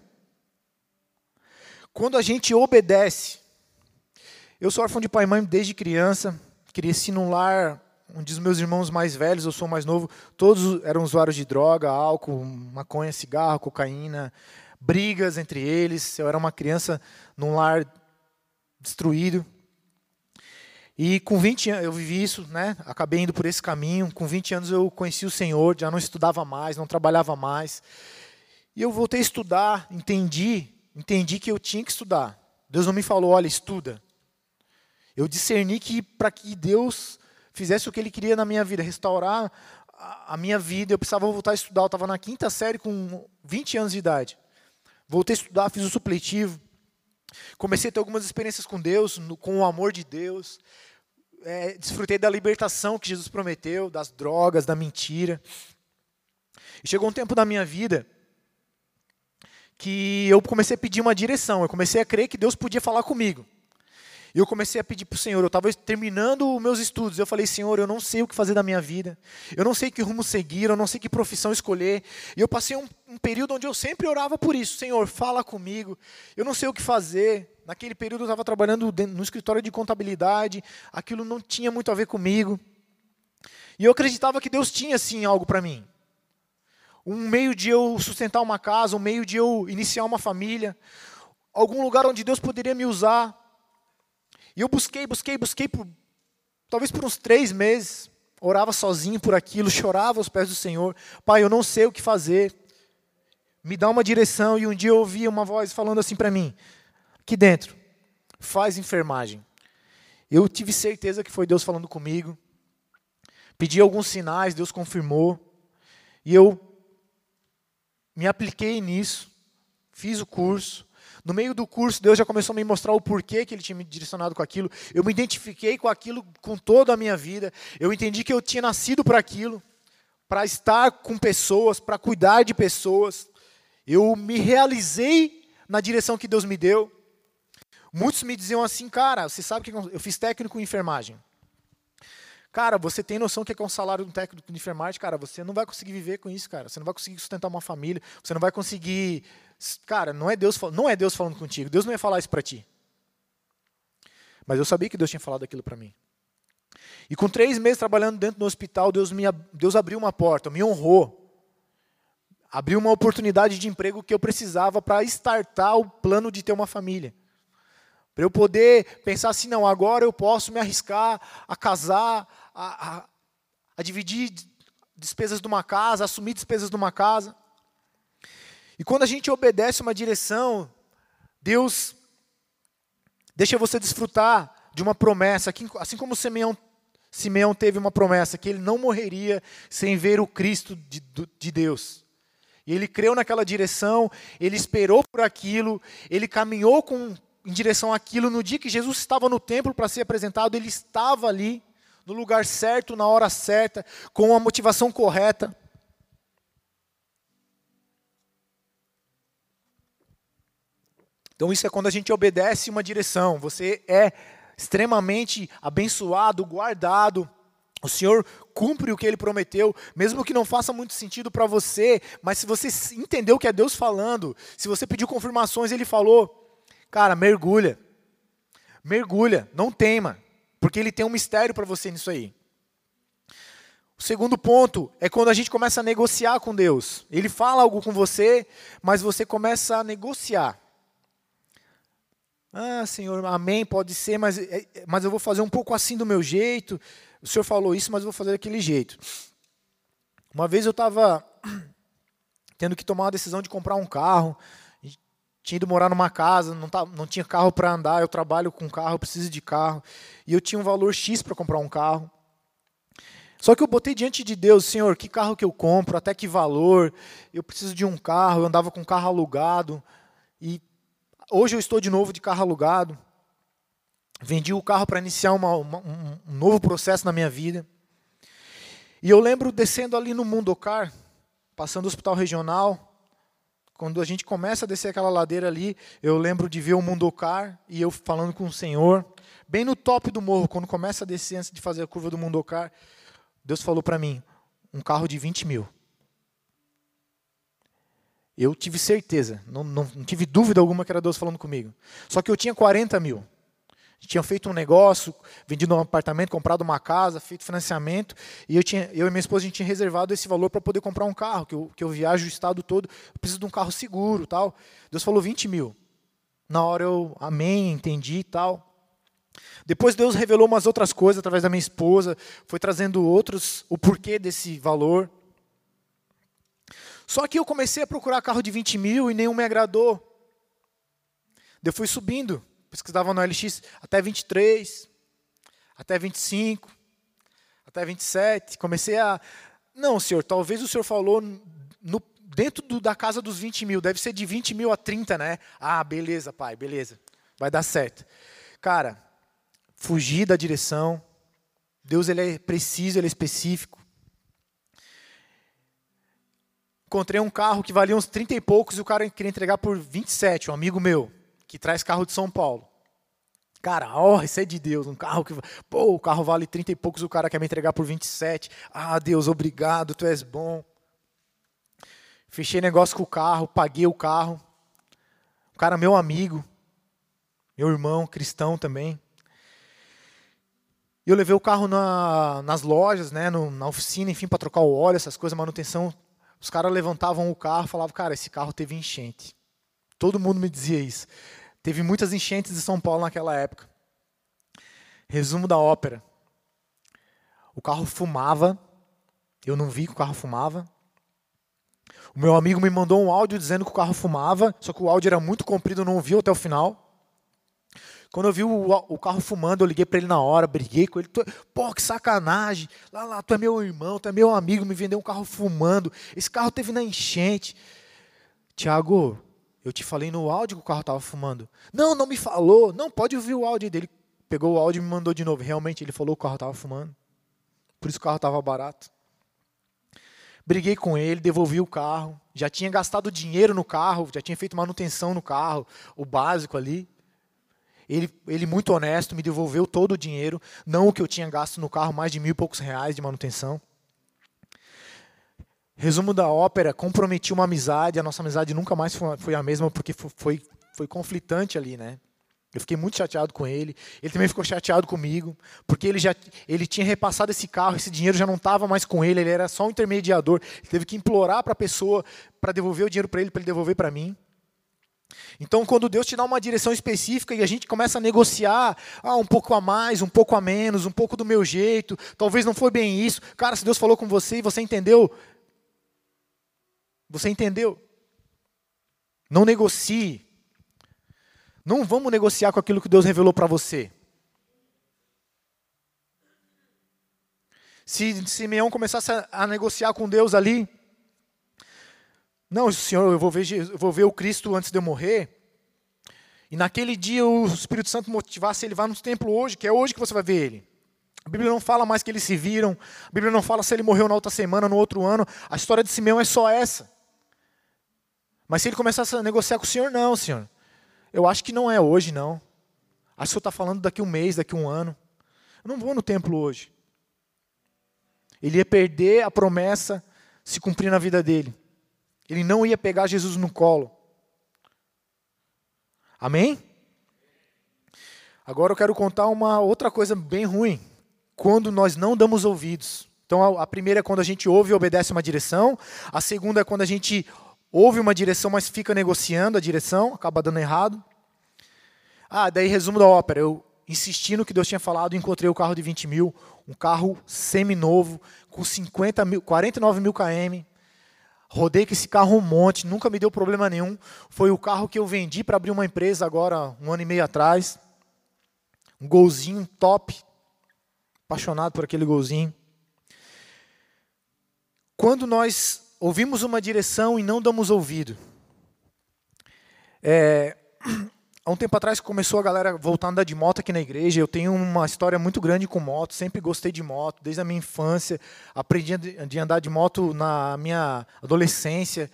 Quando a gente obedece. Eu sou órfão de pai e mãe desde criança, cresci num lar um dos meus irmãos mais velhos, eu sou mais novo, todos eram usuários de droga, álcool, maconha, cigarro, cocaína, brigas entre eles. Eu era uma criança num lar destruído. E com 20 anos, eu vivi isso, né? Acabei indo por esse caminho. Com 20 anos eu conheci o Senhor, já não estudava mais, não trabalhava mais. E eu voltei a estudar, entendi, entendi que eu tinha que estudar. Deus não me falou, olha, estuda. Eu discerni que para que Deus fizesse o que ele queria na minha vida, restaurar a minha vida. Eu precisava voltar a estudar. Eu estava na quinta série com 20 anos de idade. Voltei a estudar, fiz o supletivo. Comecei a ter algumas experiências com Deus, com o amor de Deus. É, desfrutei da libertação que Jesus prometeu, das drogas, da mentira. E chegou um tempo da minha vida que eu comecei a pedir uma direção. Eu comecei a crer que Deus podia falar comigo. E eu comecei a pedir para o Senhor, eu estava terminando os meus estudos, eu falei, Senhor, eu não sei o que fazer da minha vida, eu não sei que rumo seguir, eu não sei que profissão escolher. E eu passei um, um período onde eu sempre orava por isso, Senhor, fala comigo, eu não sei o que fazer. Naquele período eu estava trabalhando no escritório de contabilidade, aquilo não tinha muito a ver comigo. E eu acreditava que Deus tinha sim algo para mim. Um meio de eu sustentar uma casa, um meio de eu iniciar uma família, algum lugar onde Deus poderia me usar e eu busquei, busquei, busquei, por, talvez por uns três meses, orava sozinho por aquilo, chorava aos pés do Senhor. Pai, eu não sei o que fazer. Me dá uma direção. E um dia eu ouvi uma voz falando assim para mim, aqui dentro, faz enfermagem. Eu tive certeza que foi Deus falando comigo. Pedi alguns sinais, Deus confirmou. E eu me apliquei nisso, fiz o curso. No meio do curso, Deus já começou a me mostrar o porquê que Ele tinha me direcionado com aquilo. Eu me identifiquei com aquilo com toda a minha vida. Eu entendi que eu tinha nascido para aquilo, para estar com pessoas, para cuidar de pessoas. Eu me realizei na direção que Deus me deu. Muitos me diziam assim, cara, você sabe que eu fiz técnico em enfermagem. Cara, você tem noção que é um salário de um técnico de enfermagem? Cara, você não vai conseguir viver com isso, cara. Você não vai conseguir sustentar uma família. Você não vai conseguir Cara, não é Deus, não é Deus falando contigo. Deus não ia falar isso para ti. Mas eu sabia que Deus tinha falado aquilo para mim. E com três meses trabalhando dentro do hospital, Deus, me, Deus abriu uma porta, me honrou. Abriu uma oportunidade de emprego que eu precisava para startar o plano de ter uma família. Para eu poder pensar assim, não, agora eu posso me arriscar a casar, a, a, a dividir despesas de uma casa, assumir despesas de uma casa. E quando a gente obedece uma direção, Deus deixa você desfrutar de uma promessa, assim como Simeão, Simeão teve uma promessa, que ele não morreria sem ver o Cristo de, de Deus. E ele creu naquela direção, ele esperou por aquilo, ele caminhou com, em direção àquilo. No dia que Jesus estava no templo para ser apresentado, ele estava ali, no lugar certo, na hora certa, com a motivação correta. Então, isso é quando a gente obedece uma direção. Você é extremamente abençoado, guardado. O Senhor cumpre o que ele prometeu, mesmo que não faça muito sentido para você, mas se você entendeu o que é Deus falando, se você pediu confirmações, ele falou, cara, mergulha. Mergulha, não tema, porque ele tem um mistério para você nisso aí. O segundo ponto é quando a gente começa a negociar com Deus. Ele fala algo com você, mas você começa a negociar. Ah, Senhor, amém, pode ser, mas, é, é, mas eu vou fazer um pouco assim do meu jeito. O Senhor falou isso, mas eu vou fazer daquele jeito. Uma vez eu estava tendo que tomar uma decisão de comprar um carro. Tinha ido morar numa casa, não, tá, não tinha carro para andar. Eu trabalho com carro, preciso de carro. E eu tinha um valor X para comprar um carro. Só que eu botei diante de Deus, Senhor, que carro que eu compro, até que valor. Eu preciso de um carro, eu andava com carro alugado. E Hoje eu estou de novo de carro alugado. Vendi o carro para iniciar uma, uma, um, um novo processo na minha vida. E eu lembro descendo ali no Mundocar, passando o hospital regional. Quando a gente começa a descer aquela ladeira ali, eu lembro de ver o Mundocar e eu falando com o Senhor. Bem no top do morro, quando começa a descer antes de fazer a curva do Mundocar, Deus falou para mim: um carro de 20 mil. Eu tive certeza, não, não, não, tive dúvida alguma que era Deus falando comigo. Só que eu tinha 40 mil. Tinha feito um negócio, vendido um apartamento, comprado uma casa, feito financiamento, e eu, tinha, eu e minha esposa a gente tinha reservado esse valor para poder comprar um carro, que eu, que eu viajo o estado todo, eu preciso de um carro seguro tal. Deus falou 20 mil. Na hora eu amém, entendi e tal. Depois Deus revelou umas outras coisas através da minha esposa, foi trazendo outros, o porquê desse valor. Só que eu comecei a procurar carro de 20 mil e nenhum me agradou. Eu fui subindo, pesquisava no LX até 23, até 25, até 27. Comecei a. Não, senhor, talvez o senhor falou no, dentro do, da casa dos 20 mil, deve ser de 20 mil a 30, né? Ah, beleza, pai, beleza. Vai dar certo. Cara, fugir da direção. Deus ele é preciso, ele é específico. encontrei um carro que valia uns 30 e poucos e o cara queria entregar por 27, um amigo meu, que traz carro de São Paulo. Cara, ó, oh, isso é de Deus, um carro que. Pô, o carro vale 30 e poucos, o cara quer me entregar por 27. Ah, Deus, obrigado, tu és bom. Fechei negócio com o carro, paguei o carro. O cara, meu amigo, meu irmão, cristão também. E eu levei o carro na, nas lojas, né, no, na oficina, enfim, para trocar o óleo, essas coisas, manutenção. Os caras levantavam o carro falavam, cara, esse carro teve enchente. Todo mundo me dizia isso. Teve muitas enchentes em São Paulo naquela época. Resumo da ópera. O carro fumava. Eu não vi que o carro fumava. O meu amigo me mandou um áudio dizendo que o carro fumava, só que o áudio era muito comprido, eu não ouvi até o final. Quando eu vi o, o carro fumando, eu liguei para ele na hora, briguei com ele. Pô, que sacanagem. Lá, lá, tu é meu irmão, tu é meu amigo, me vendeu um carro fumando. Esse carro teve na enchente. Tiago, eu te falei no áudio que o carro estava fumando. Não, não me falou. Não, pode ouvir o áudio dele. Pegou o áudio e me mandou de novo. Realmente, ele falou que o carro estava fumando. Por isso o carro estava barato. Briguei com ele, devolvi o carro. Já tinha gastado dinheiro no carro, já tinha feito manutenção no carro, o básico ali. Ele, ele, muito honesto, me devolveu todo o dinheiro, não o que eu tinha gasto no carro, mais de mil e poucos reais de manutenção. Resumo da ópera, comprometi uma amizade, a nossa amizade nunca mais foi a mesma, porque foi, foi conflitante ali, né? Eu fiquei muito chateado com ele. Ele também ficou chateado comigo, porque ele já ele tinha repassado esse carro, esse dinheiro já não estava mais com ele, ele era só um intermediador. Ele teve que implorar para a pessoa para devolver o dinheiro para ele, para ele devolver para mim. Então, quando Deus te dá uma direção específica e a gente começa a negociar, ah, um pouco a mais, um pouco a menos, um pouco do meu jeito, talvez não foi bem isso. Cara, se Deus falou com você e você entendeu, você entendeu. Não negocie. Não vamos negociar com aquilo que Deus revelou para você. Se Simeão começasse a, negociar com Deus ali, não, Senhor, eu vou, ver, eu vou ver o Cristo antes de eu morrer. E naquele dia o Espírito Santo motivasse ele, vá no templo hoje, que é hoje que você vai ver ele. A Bíblia não fala mais que eles se viram, a Bíblia não fala se ele morreu na outra semana, no outro ano. A história de Simeão é só essa. Mas se ele começasse a negociar com o Senhor, não, Senhor. Eu acho que não é hoje, não. Acho que o Senhor está falando daqui um mês, daqui um ano. Eu não vou no templo hoje. Ele ia perder a promessa se cumprir na vida dele. Ele não ia pegar Jesus no colo. Amém? Agora eu quero contar uma outra coisa bem ruim. Quando nós não damos ouvidos. Então a primeira é quando a gente ouve e obedece uma direção. A segunda é quando a gente ouve uma direção, mas fica negociando a direção, acaba dando errado. Ah, daí resumo da ópera. Eu insisti no que Deus tinha falado, encontrei o carro de 20 mil, um carro semi-novo, com 50 mil, 49 mil km. Rodei com esse carro um monte, nunca me deu problema nenhum. Foi o carro que eu vendi para abrir uma empresa agora, um ano e meio atrás. Um golzinho top. Apaixonado por aquele golzinho. Quando nós ouvimos uma direção e não damos ouvido. É, Há um tempo atrás começou a galera voltar a andar de moto aqui na igreja. Eu tenho uma história muito grande com moto, sempre gostei de moto, desde a minha infância. Aprendi a andar de moto na minha adolescência.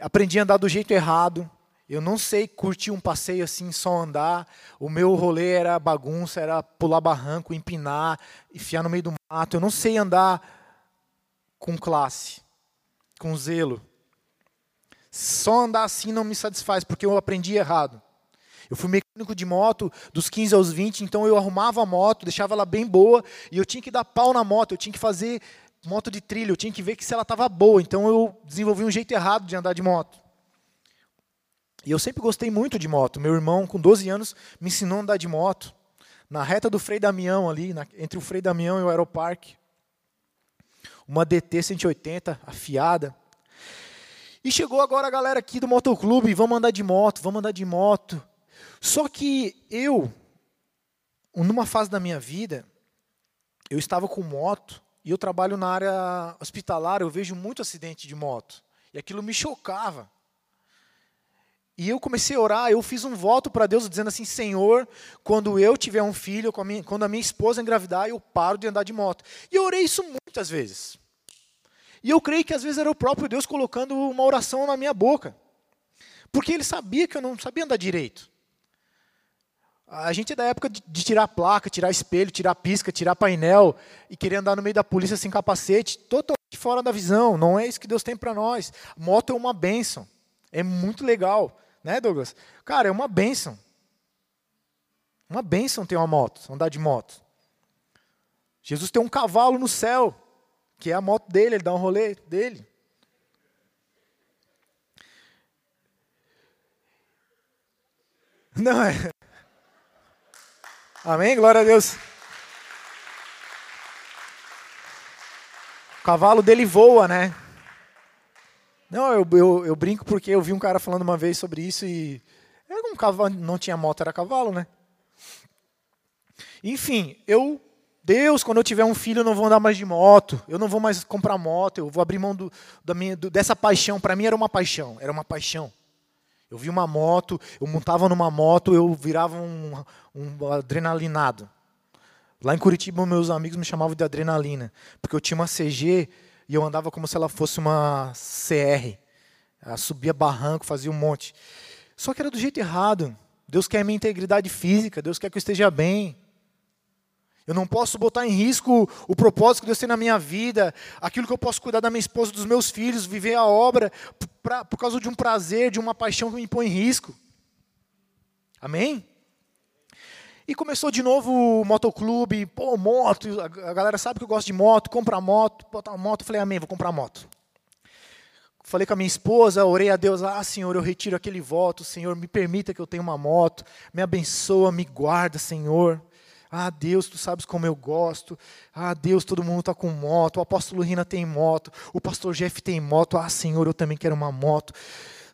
Aprendi a andar do jeito errado. Eu não sei curtir um passeio assim, só andar. O meu rolê era bagunça, era pular barranco, empinar, enfiar no meio do mato. Eu não sei andar com classe, com zelo. Só andar assim não me satisfaz, porque eu aprendi errado. Eu fui mecânico de moto dos 15 aos 20, então eu arrumava a moto, deixava ela bem boa, e eu tinha que dar pau na moto, eu tinha que fazer moto de trilha, eu tinha que ver que se ela estava boa, então eu desenvolvi um jeito errado de andar de moto. E eu sempre gostei muito de moto. Meu irmão, com 12 anos, me ensinou a andar de moto. Na reta do Frei Damião, ali, na, entre o Frei Damião e o Aeroparque. Uma DT 180, afiada. E chegou agora a galera aqui do motoclube, vamos andar de moto, vamos andar de moto. Só que eu, numa fase da minha vida, eu estava com moto e eu trabalho na área hospitalar, eu vejo muito acidente de moto. E aquilo me chocava. E eu comecei a orar, eu fiz um voto para Deus dizendo assim: Senhor, quando eu tiver um filho, quando a minha esposa engravidar, eu paro de andar de moto. E eu orei isso muitas vezes. E eu creio que às vezes era o próprio Deus colocando uma oração na minha boca. Porque ele sabia que eu não sabia andar direito. A gente é da época de, tirar placa, tirar espelho, tirar pisca, tirar painel e querer andar no meio da polícia sem capacete, totalmente fora da visão. Não é isso que Deus tem para nós. Moto é uma bênção. É muito legal, né, Douglas? Cara, é uma bênção. Uma bênção ter uma moto, andar de moto. Jesus tem um cavalo no céu, que é a moto dele, ele dá um rolê dele. Não é. Amém? Glória a Deus. O cavalo dele voa, né? Não, eu, eu, eu, brinco porque eu vi um cara falando uma vez sobre isso e era um cavalo, não tinha moto, era cavalo, né? Enfim, eu, Deus, quando eu tiver um filho, eu não vou andar mais de moto, eu não vou mais comprar moto, eu vou abrir mão do, da minha, do, dessa paixão. Para mim era uma paixão, era uma paixão. Eu vi uma moto, eu montava numa moto, eu virava um, um adrenalinado. Lá em Curitiba, meus amigos me chamavam de adrenalina, porque eu tinha uma CG e eu andava como se ela fosse uma CR. Ela subia barranco, fazia um monte. Só que era do jeito errado. Deus quer minha integridade física, Deus quer que eu esteja bem. Eu não posso botar em risco o propósito que Deus tem na minha vida, aquilo que eu posso cuidar da minha esposa, dos meus filhos, viver a obra pra, por causa de um prazer, de uma paixão que me põe em risco. Amém? E começou de novo o motoclube, pô, moto, a galera sabe que eu gosto de moto, comprar moto, botar uma moto, falei, amém, vou comprar moto. falei com a minha esposa, orei a Deus, ah, Senhor, eu retiro aquele voto, Senhor, me permita que eu tenha uma moto, me abençoa, me guarda, Senhor. Ah, Deus, tu sabes como eu gosto. Ah, Deus, todo mundo está com moto. O apóstolo Rina tem moto. O pastor Jeff tem moto. Ah, Senhor, eu também quero uma moto.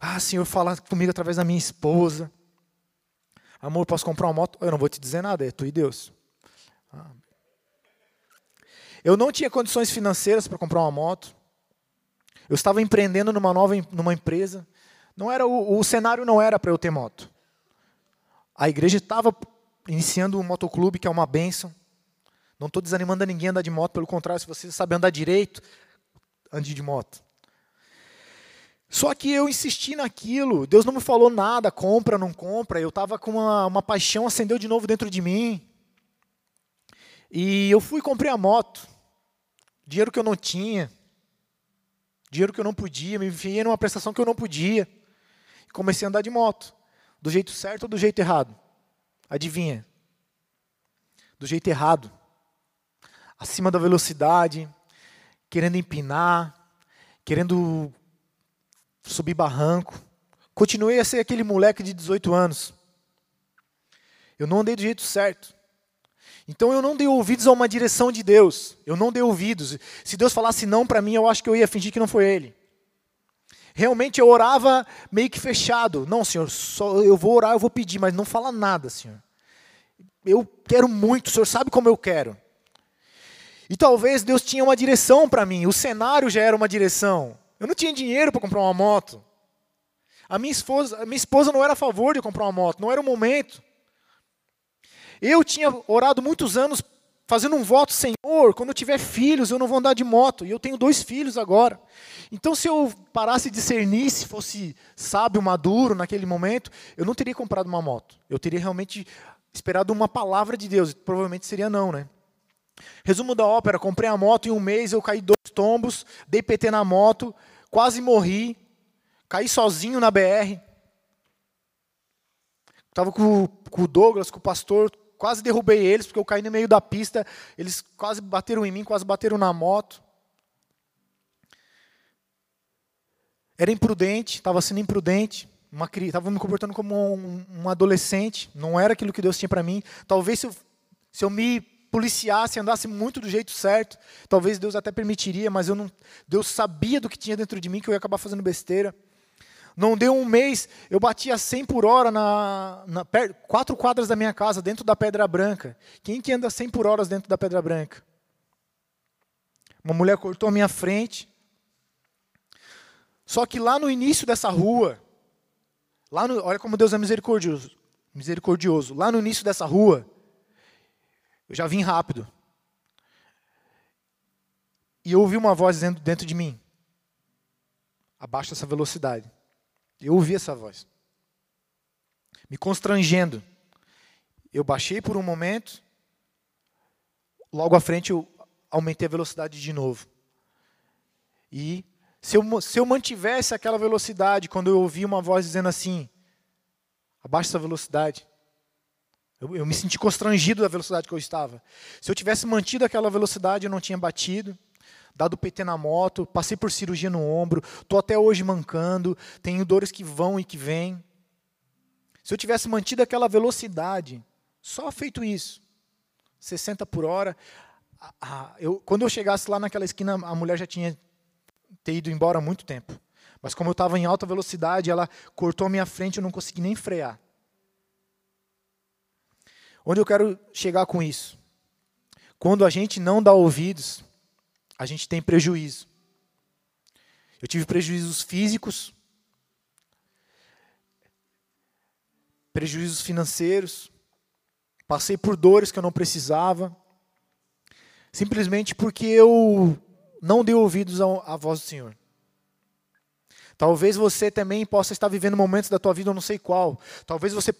Ah, Senhor, fala comigo através da minha esposa. Amor, posso comprar uma moto? Eu não vou te dizer nada, é tu e Deus. Ah. Eu não tinha condições financeiras para comprar uma moto. Eu estava empreendendo numa nova numa empresa. Não era o, o cenário não era para eu ter moto. A igreja estava iniciando um motoclube, que é uma benção. Não estou desanimando a ninguém a andar de moto, pelo contrário, se você sabe andar direito, ande de moto. Só que eu insisti naquilo, Deus não me falou nada, compra, não compra. Eu estava com uma, uma paixão, acendeu de novo dentro de mim. E eu fui e comprei a moto. Dinheiro que eu não tinha. Dinheiro que eu não podia, me enfiei numa prestação que eu não podia. E comecei a andar de moto. Do jeito certo ou do jeito errado? Adivinha? Do jeito errado. Acima da velocidade, querendo empinar, querendo subir barranco. Continuei a ser aquele moleque de 18 anos. Eu não andei do jeito certo. Então eu não dei ouvidos a uma direção de Deus. Eu não dei ouvidos. Se Deus falasse não para mim, eu acho que eu ia fingir que não foi Ele. Realmente eu orava meio que fechado. Não, Senhor, só eu vou orar, eu vou pedir, mas não fala nada, Senhor. Eu quero muito, o Senhor sabe como eu quero. E talvez Deus tinha uma direção para mim, o cenário já era uma direção. Eu não tinha dinheiro para comprar uma moto. A minha esposa, a minha esposa não era a favor de comprar uma moto, não era o momento. Eu tinha orado muitos anos fazendo um voto, Senhor, quando eu tiver filhos, eu não vou andar de moto. E eu tenho dois filhos agora. Então, se eu parasse de discernir, se fosse sábio, maduro naquele momento, eu não teria comprado uma moto. Eu teria realmente esperado uma palavra de Deus. Provavelmente seria não, né? Resumo da ópera: comprei a moto em um mês, eu caí dois tombos, dei PT na moto, quase morri, caí sozinho na BR. Estava com, com o Douglas, com o pastor, Quase derrubei eles, porque eu caí no meio da pista. Eles quase bateram em mim, quase bateram na moto. Era imprudente, estava sendo imprudente. Estava me comportando como um, um, adolescente. Não era aquilo que Deus tinha para mim. Talvez se eu, se eu me policiasse, andasse muito do jeito certo, talvez Deus até permitiria, mas eu não, Deus sabia do que tinha dentro de mim que eu ia acabar fazendo besteira. Não deu um mês, eu batia 100 por hora na, na quatro quadras da minha casa, dentro da Pedra Branca. Quem que anda 100 por hora dentro da Pedra Branca? Uma mulher cortou a minha frente. Só que lá no início dessa rua, lá no, olha como Deus é misericordioso, misericordioso. Lá no início dessa rua, eu já vim rápido. E eu ouvi uma voz dentro, dentro de mim: abaixa essa velocidade. Eu ouvi essa voz, me constrangendo. Eu baixei por um momento, logo à frente eu aumentei a velocidade de novo. E se eu, se eu mantivesse aquela velocidade, quando eu ouvi uma voz dizendo assim, abaixa essa velocidade, eu, eu me senti constrangido da velocidade que eu estava. Se eu tivesse mantido aquela velocidade, eu não tinha batido dado PT na moto, passei por cirurgia no ombro, estou até hoje mancando, tenho dores que vão e que vêm. Se eu tivesse mantido aquela velocidade, só feito isso, 60 por hora, eu, quando eu chegasse lá naquela esquina, a mulher já tinha ter ido embora há muito tempo. Mas como eu estava em alta velocidade, ela cortou a minha frente, eu não consegui nem frear. Onde eu quero chegar com isso? Quando a gente não dá ouvidos a gente tem prejuízo. Eu tive prejuízos físicos, prejuízos financeiros, passei por dores que eu não precisava, simplesmente porque eu não dei ouvidos à voz do Senhor. Talvez você também possa estar vivendo momentos da tua vida, eu não sei qual. Talvez você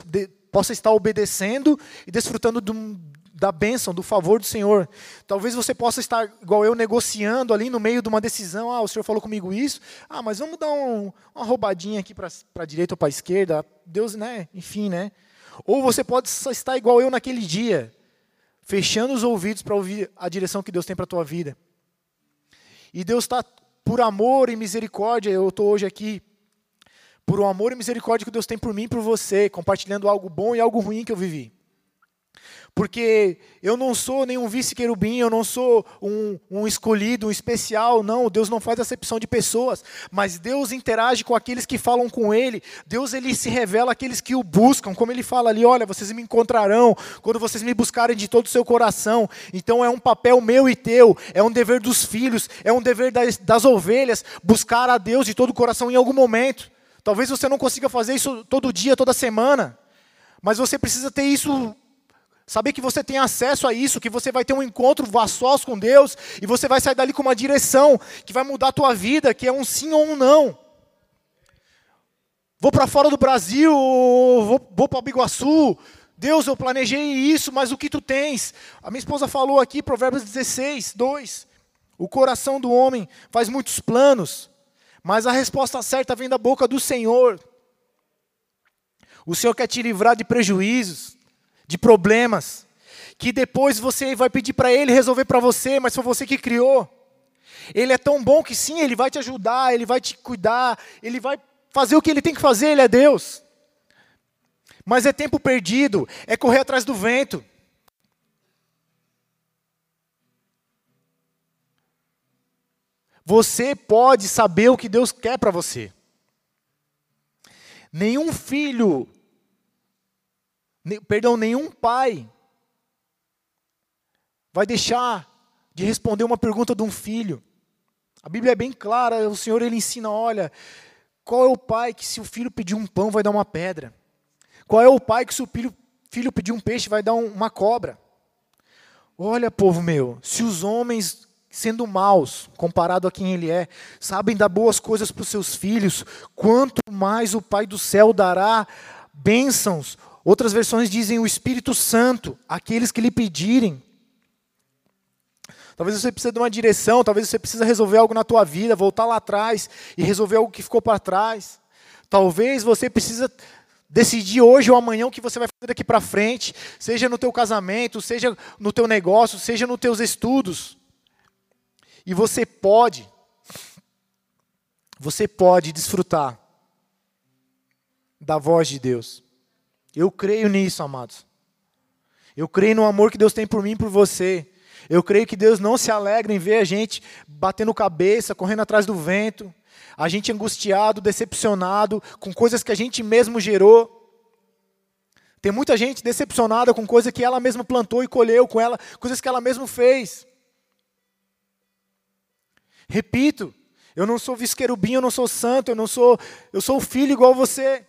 possa estar obedecendo e desfrutando de da bênção, do favor do Senhor. Talvez você possa estar, igual eu, negociando ali no meio de uma decisão. Ah, o Senhor falou comigo isso. Ah, mas vamos dar um, uma roubadinha aqui para a direita ou para a esquerda. Deus, né? Enfim, né? Ou você pode estar igual eu naquele dia, fechando os ouvidos para ouvir a direção que Deus tem para a tua vida. E Deus está por amor e misericórdia, eu estou hoje aqui. Por o amor e misericórdia que Deus tem por mim e por você, compartilhando algo bom e algo ruim que eu vivi. Porque eu não sou nenhum vice-querubim, eu não sou um, um, escolhido, um especial, não. Deus não faz acepção de pessoas, mas Deus interage com aqueles que falam com Ele. Deus ele se revela àqueles que o buscam, como Ele fala ali: olha, vocês me encontrarão quando vocês me buscarem de todo o seu coração. Então é um papel meu e teu, é um dever dos filhos, é um dever das, das ovelhas buscar a Deus de todo o coração em algum momento. Talvez você não consiga fazer isso todo dia, toda semana, mas você precisa ter isso Saber que você tem acesso a isso, que você vai ter um encontro a sós com Deus e você vai sair dali com uma direção que vai mudar a tua vida, que é um sim ou um não. Vou para fora do Brasil, vou, vou para Biguaçu. Deus, eu planejei isso, mas o que tu tens? A minha esposa falou aqui, Provérbios 16, 2. O coração do homem faz muitos planos, mas a resposta certa vem da boca do Senhor. O Senhor quer te livrar de prejuízos de problemas, que depois você vai pedir para ele resolver para você, mas foi você que criou. Ele é tão bom que sim, ele vai te ajudar, ele vai te cuidar, ele vai fazer o que ele tem que fazer, ele é Deus. Mas é tempo perdido, é correr atrás do vento. Você pode saber o que Deus quer para você. Nenhum filho perdão, nenhum pai vai deixar de responder uma pergunta de um filho. A Bíblia é bem clara, o Senhor ele ensina, olha, qual é o pai que se o filho pedir um pão vai dar uma pedra? Qual é o pai que se o filho, filho pedir um peixe vai dar um, uma cobra? Olha, povo meu, se os homens sendo maus, comparado a quem ele é, sabem dar boas coisas para os seus filhos, quanto mais o Pai do céu dará bênçãos Outras versões dizem o Espírito Santo, aqueles que lhe pedirem. Talvez você precise de uma direção, talvez você precise resolver algo na tua vida, voltar lá atrás e resolver algo que ficou para trás. Talvez você precise decidir hoje ou amanhã o que você vai fazer daqui para frente, seja no teu casamento, seja no teu negócio, seja nos teus estudos. E você pode, você pode desfrutar da voz de Deus. Eu creio nisso, amados. Eu creio no amor que Deus tem por mim e por você. Eu creio que Deus não se alegra em ver a gente batendo cabeça, correndo atrás do vento, a gente angustiado, decepcionado com coisas que a gente mesmo gerou. Tem muita gente decepcionada com coisas que ela mesma plantou e colheu com ela, coisas que ela mesma fez. Repito, eu não sou vice-querubim, eu não sou santo, eu não sou, eu sou filho igual você.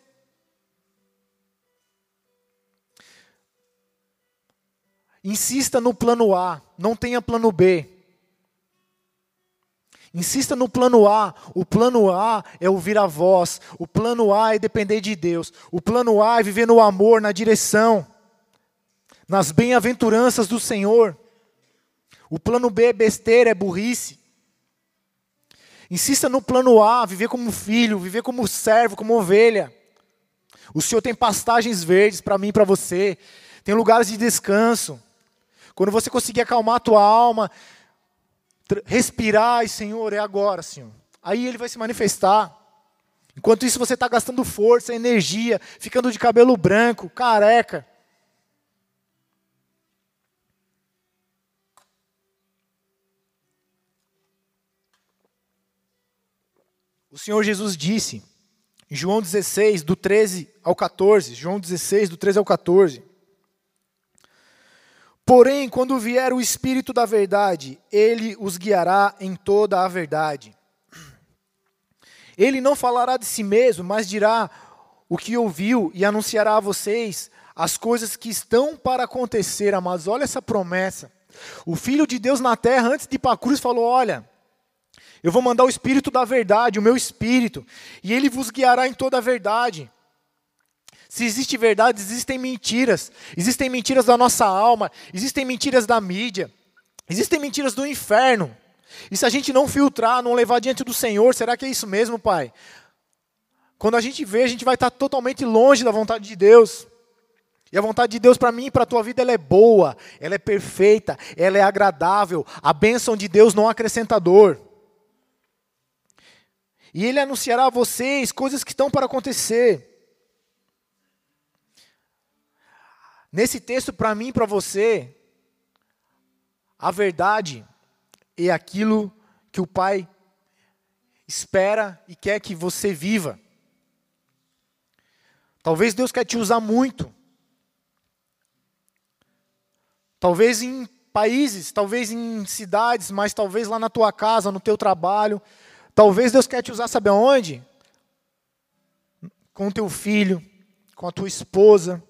Insista no plano A, não tenha plano B. Insista no plano A. O plano A é ouvir a voz. O plano A é depender de Deus. O plano A é viver no amor, na direção, nas bem-aventuranças do Senhor. O plano B é besteira, é burrice. Insista no plano A, viver como filho, viver como servo, como ovelha. O Senhor tem pastagens verdes para mim e para você. Tem lugares de descanso. Quando você conseguir acalmar a tua alma, respirar, e Senhor, é agora, Senhor. Aí Ele vai se manifestar. Enquanto isso, você está gastando força, energia, ficando de cabelo branco, careca. O Senhor Jesus disse, em João 16, do 13 ao 14, João 16, do 13 ao 14, Porém, quando vier o Espírito da Verdade, ele os guiará em toda a verdade. Ele não falará de si mesmo, mas dirá o que ouviu e anunciará a vocês as coisas que estão para acontecer, amados. Olha essa promessa. O Filho de Deus na terra, antes de ir para a cruz, falou: Olha, eu vou mandar o Espírito da verdade, o meu Espírito, e ele vos guiará em toda a verdade. Se existe verdade, existem mentiras. Existem mentiras da nossa alma, existem mentiras da mídia, existem mentiras do inferno. E se a gente não filtrar, não levar diante do Senhor, será que é isso mesmo, Pai? Quando a gente vê, a gente vai estar totalmente longe da vontade de Deus. E a vontade de Deus para mim e para a tua vida ela é boa, ela é perfeita, ela é agradável. A bênção de Deus não acrescenta dor. E ele anunciará a vocês coisas que estão para acontecer. Nesse texto, para mim e para você, a verdade é aquilo que o Pai espera e quer que você viva. Talvez Deus quer te usar muito. Talvez em países, talvez em cidades, mas talvez lá na tua casa, no teu trabalho. Talvez Deus quer te usar, sabe aonde? Com teu filho, com a tua esposa.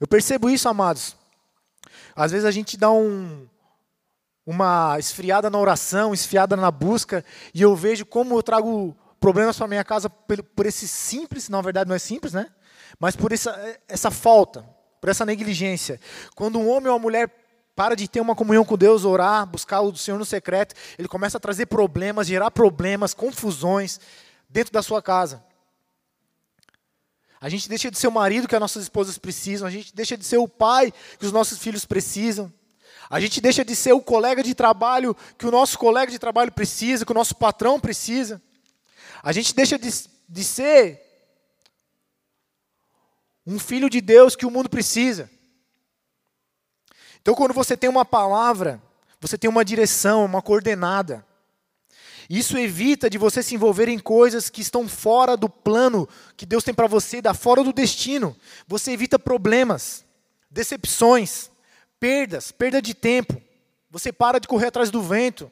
Eu percebo isso, amados. Às vezes a gente dá um, uma esfriada na oração, esfriada na busca, e eu vejo como eu trago problemas para minha casa por, por esse simples, na verdade não é simples, né? Mas por essa, essa falta, por essa negligência. Quando um homem ou uma mulher para de ter uma comunhão com Deus, orar, buscar o Senhor no secreto, ele começa a trazer problemas, gerar problemas, confusões dentro da sua casa. A gente deixa de ser o marido que as nossas esposas precisam, a gente deixa de ser o pai que os nossos filhos precisam. A gente deixa de ser o colega de trabalho que o nosso colega de trabalho precisa, que o nosso patrão precisa. A gente deixa de, de ser um filho de Deus que o mundo precisa. Então, quando você tem uma palavra, você tem uma direção, uma coordenada. Isso evita de você se envolver em coisas que estão fora do plano que Deus tem para você, da fora do destino. Você evita problemas, decepções, perdas, perda de tempo. Você para de correr atrás do vento.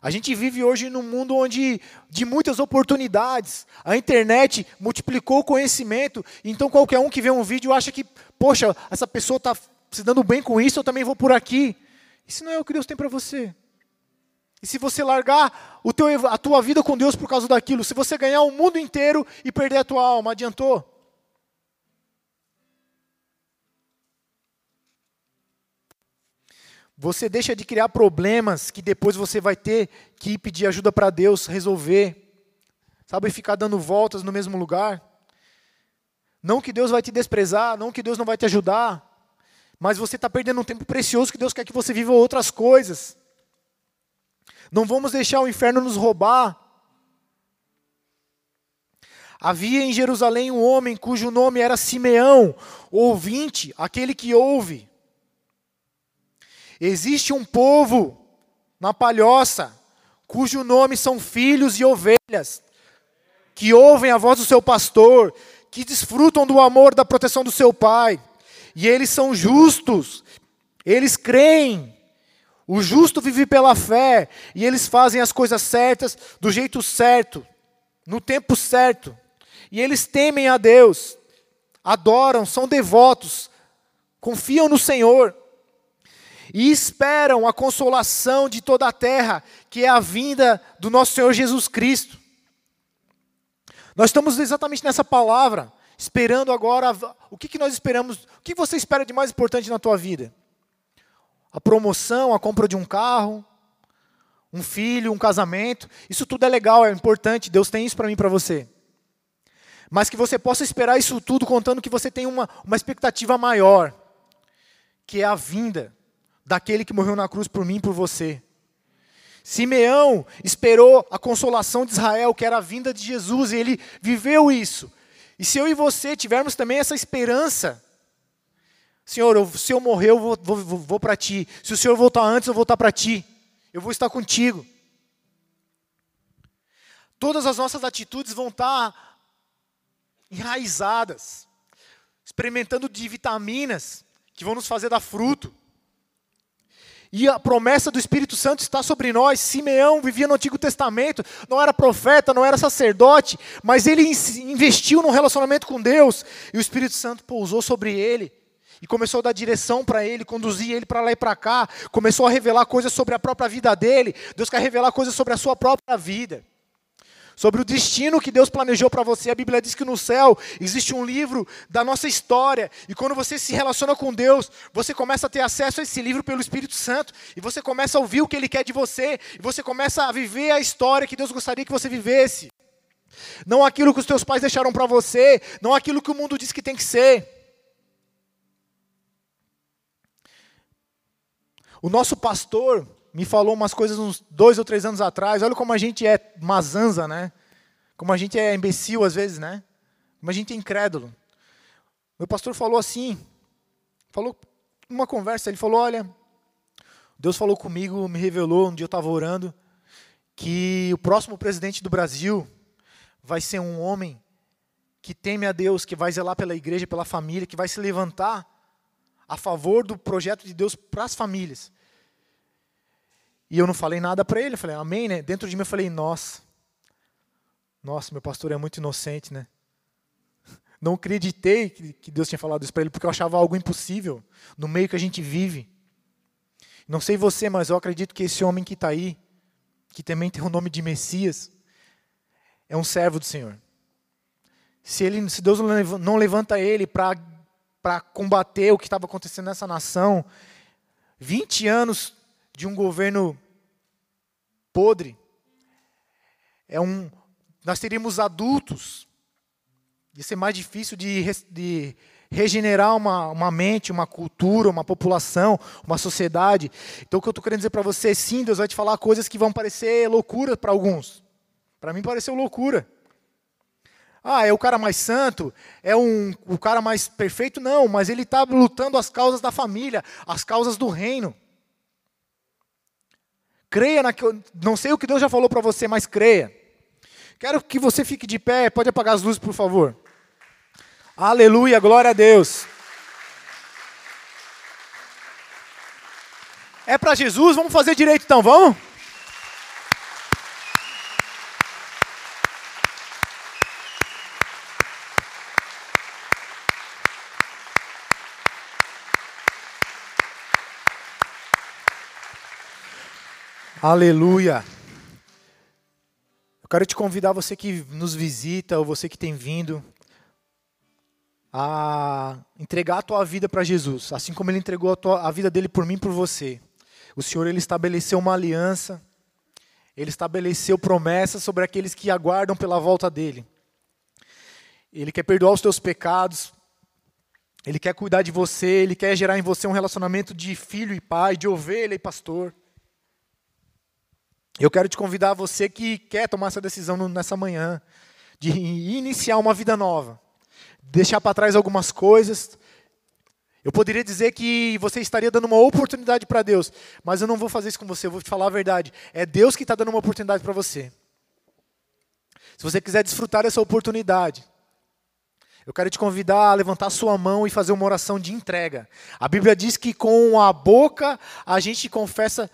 A gente vive hoje num mundo onde de muitas oportunidades. A internet multiplicou o conhecimento, então qualquer um que vê um vídeo acha que, poxa, essa pessoa está se dando bem com isso, eu também vou por aqui. Isso não é o que Deus tem para você. E se você largar o teu, a tua vida com Deus por causa daquilo, se você ganhar o mundo inteiro e perder a tua alma, adiantou? Você deixa de criar problemas que depois você vai ter que pedir ajuda para Deus resolver. Sabe, ficar dando voltas no mesmo lugar. Não que Deus vai te desprezar, não que Deus não vai te ajudar, mas você está perdendo um tempo precioso que Deus quer que você viva outras coisas. Não vamos deixar o inferno nos roubar. Havia em Jerusalém um homem cujo nome era Simeão, ouvinte, aquele que ouve. Existe um povo na palhoça, cujo nome são filhos e ovelhas, que ouvem a voz do seu pastor, que desfrutam do amor da proteção do seu pai, e eles são justos, eles creem, o justo vive pela fé e eles fazem as coisas certas do jeito certo, no tempo certo. E eles temem a Deus, adoram, são devotos, confiam no Senhor e esperam a consolação de toda a terra, que é a vinda do nosso Senhor Jesus Cristo. Nós estamos exatamente nessa palavra, esperando agora o que, que nós esperamos, o que você espera de mais importante na tua vida? A promoção, a compra de um carro, um filho, um casamento. Isso tudo é legal, é importante. Deus tem isso para mim e para você. Mas que você possa esperar isso tudo contando que você tem uma, uma expectativa maior, que é a vinda daquele que morreu na cruz por mim e por você. Simeão esperou a consolação de Israel, que era a vinda de Jesus, e ele viveu isso. E se eu e você tivermos também essa esperança, Senhor, eu, se eu morrer, eu vou, vou, vou, para ti. Se o Senhor voltar antes, eu vou voltar para ti. Eu vou estar contigo. Todas as nossas atitudes vão estar enraizadas, experimentando de vitaminas que vão nos fazer dar fruto. E a promessa do Espírito Santo está sobre nós. Simeão vivia no Antigo Testamento, não era profeta, não era sacerdote, mas ele investiu num relacionamento com Deus, e o Espírito Santo pousou sobre ele e começou a dar direção para ele, conduzir ele para lá e para cá, começou a revelar coisas sobre a própria vida dele. Deus quer revelar coisas sobre a sua própria vida. Sobre o destino que Deus planejou para você. A Bíblia diz que no céu existe um livro da nossa história. E quando você se relaciona com Deus, você começa a ter acesso a esse livro pelo Espírito Santo. E você começa a ouvir o que Ele quer de você. E você começa a viver a história que Deus gostaria que você vivesse. Não aquilo que os teus pais deixaram para você. Não aquilo que o mundo diz que tem que ser. O nosso pastor, me falou umas coisas uns dois ou três anos atrás. Olha como a gente é mazanza, né? Como a gente é imbecil às vezes, né? Como a gente é incrédulo. Meu pastor falou assim, falou uma conversa, ele falou, olha, Deus falou comigo, me revelou, um dia eu estava orando, que o próximo presidente do Brasil vai ser um homem que teme a Deus, que vai zelar pela igreja, pela família, que vai se levantar a favor do projeto de Deus para as famílias. E eu não falei nada para ele, eu falei, amém, né? Dentro de mim eu falei, nossa, nossa, meu pastor é muito inocente, né? Não acreditei que Deus tinha falado isso para ele, porque eu achava algo impossível no meio que a gente vive. Não sei você, mas eu acredito que esse homem que está aí, que também tem o nome de Messias, é um servo do Senhor. Se, ele, se Deus não levanta ele para combater o que estava acontecendo nessa nação, 20 anos de um governo podre, é um, nós teríamos adultos, ia ser mais difícil de, de regenerar uma, uma mente, uma cultura, uma população, uma sociedade. Então, o que eu estou querendo dizer para você, sim, Deus vai te falar coisas que vão parecer loucura para alguns. Para mim, pareceu loucura. Ah, é o cara mais santo? É um, o cara mais perfeito? Não, mas ele está lutando as causas da família, as causas do reino. Creia na que não sei o que Deus já falou para você, mas creia. Quero que você fique de pé. Pode apagar as luzes, por favor. Aleluia, glória a Deus. É para Jesus, vamos fazer direito então, vamos? Aleluia. Eu quero te convidar, você que nos visita, ou você que tem vindo, a entregar a tua vida para Jesus, assim como ele entregou a, tua, a vida dele por mim e por você. O Senhor ele estabeleceu uma aliança, ele estabeleceu promessas sobre aqueles que aguardam pela volta dele. Ele quer perdoar os teus pecados, ele quer cuidar de você, ele quer gerar em você um relacionamento de filho e pai, de ovelha e pastor. Eu quero te convidar, você que quer tomar essa decisão nessa manhã, de iniciar uma vida nova deixar para trás algumas coisas. Eu poderia dizer que você estaria dando uma oportunidade para Deus, mas eu não vou fazer isso com você, eu vou te falar a verdade. É Deus que está dando uma oportunidade para você. Se você quiser desfrutar dessa oportunidade, eu quero te convidar a levantar sua mão e fazer uma oração de entrega. A Bíblia diz que com a boca a gente confessa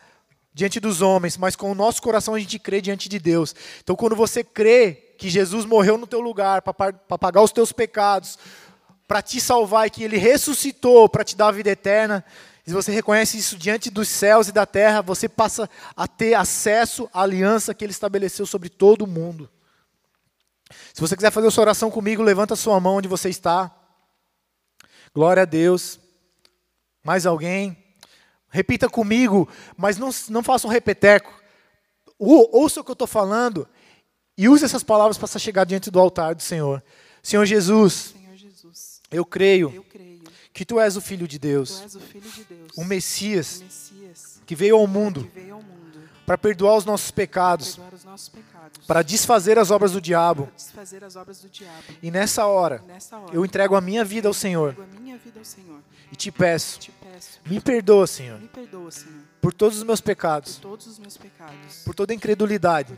diante dos homens, mas com o nosso coração a gente crê diante de Deus. Então, quando você crê que Jesus morreu no teu lugar para pagar os teus pecados, para te salvar e que ele ressuscitou para te dar a vida eterna, se você reconhece isso diante dos céus e da terra, você passa a ter acesso à aliança que ele estabeleceu sobre todo o mundo. Se você quiser fazer a sua oração comigo, levanta a sua mão onde você está. Glória a Deus. Mais alguém? Repita comigo, mas não, não faça um repeteco. Ouça o que eu estou falando e use essas palavras para chegar diante do altar do Senhor. Senhor Jesus, Senhor Jesus eu, creio eu creio que Tu és o Filho de Deus, o, Filho de Deus, o Messias, o Messias que veio ao mundo para perdoar os nossos pecados, para desfazer as obras do diabo. E nessa hora, eu entrego a minha vida ao Senhor. e te peço, me perdoa, Senhor, por todos os meus pecados, por toda a incredulidade,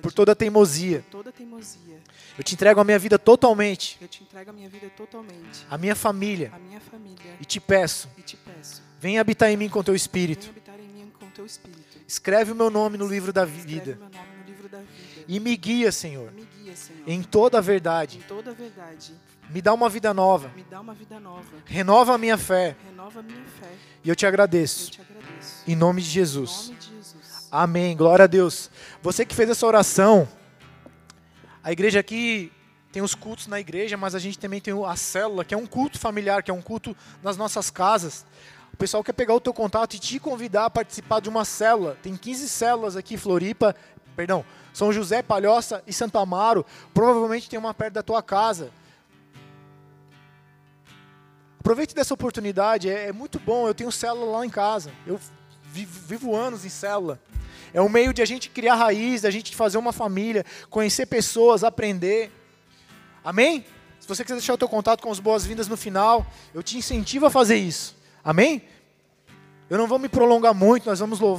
por toda teimosia. Eu te entrego a minha vida totalmente, Eu te entrego a minha vida totalmente, a minha família, a minha família, e te peço, e te peço, venha habitar em mim com teu Espírito. Em. Escreve o meu nome no livro da vida livro da e me guia, Senhor, Me guia, Senhor, em toda a em verdade. toda a verdade. Me dá uma vida nova, Me dá uma vida nova. renova a minha fé Renova a minha fé. e eu te Eu agradeço. te agradeço. Em nome de Em Jesus. nome de Jesus. Amém. Glória a Deus. Você que fez essa oração, a igreja aqui tem os cultos na igreja, mas a gente também tem a célula, que é um culto familiar, que é um culto nas nossas casas pessoal quer pegar o teu contato e te convidar a participar de uma célula. Tem 15 células aqui, Floripa, perdão, São José, Palhoça e Santo Amaro. Provavelmente tem uma perto da tua casa. Aproveite dessa oportunidade, é, é muito bom. Eu tenho célula lá em casa. Eu vivo, vivo anos em célula. É um meio de a gente criar raiz, de a gente fazer uma família, conhecer pessoas, aprender. Amém? Se você quiser deixar o teu contato com as boas-vindas no final, eu te incentivo a fazer isso. Amém? Eu não vou me prolongar muito, nós vamos louvar.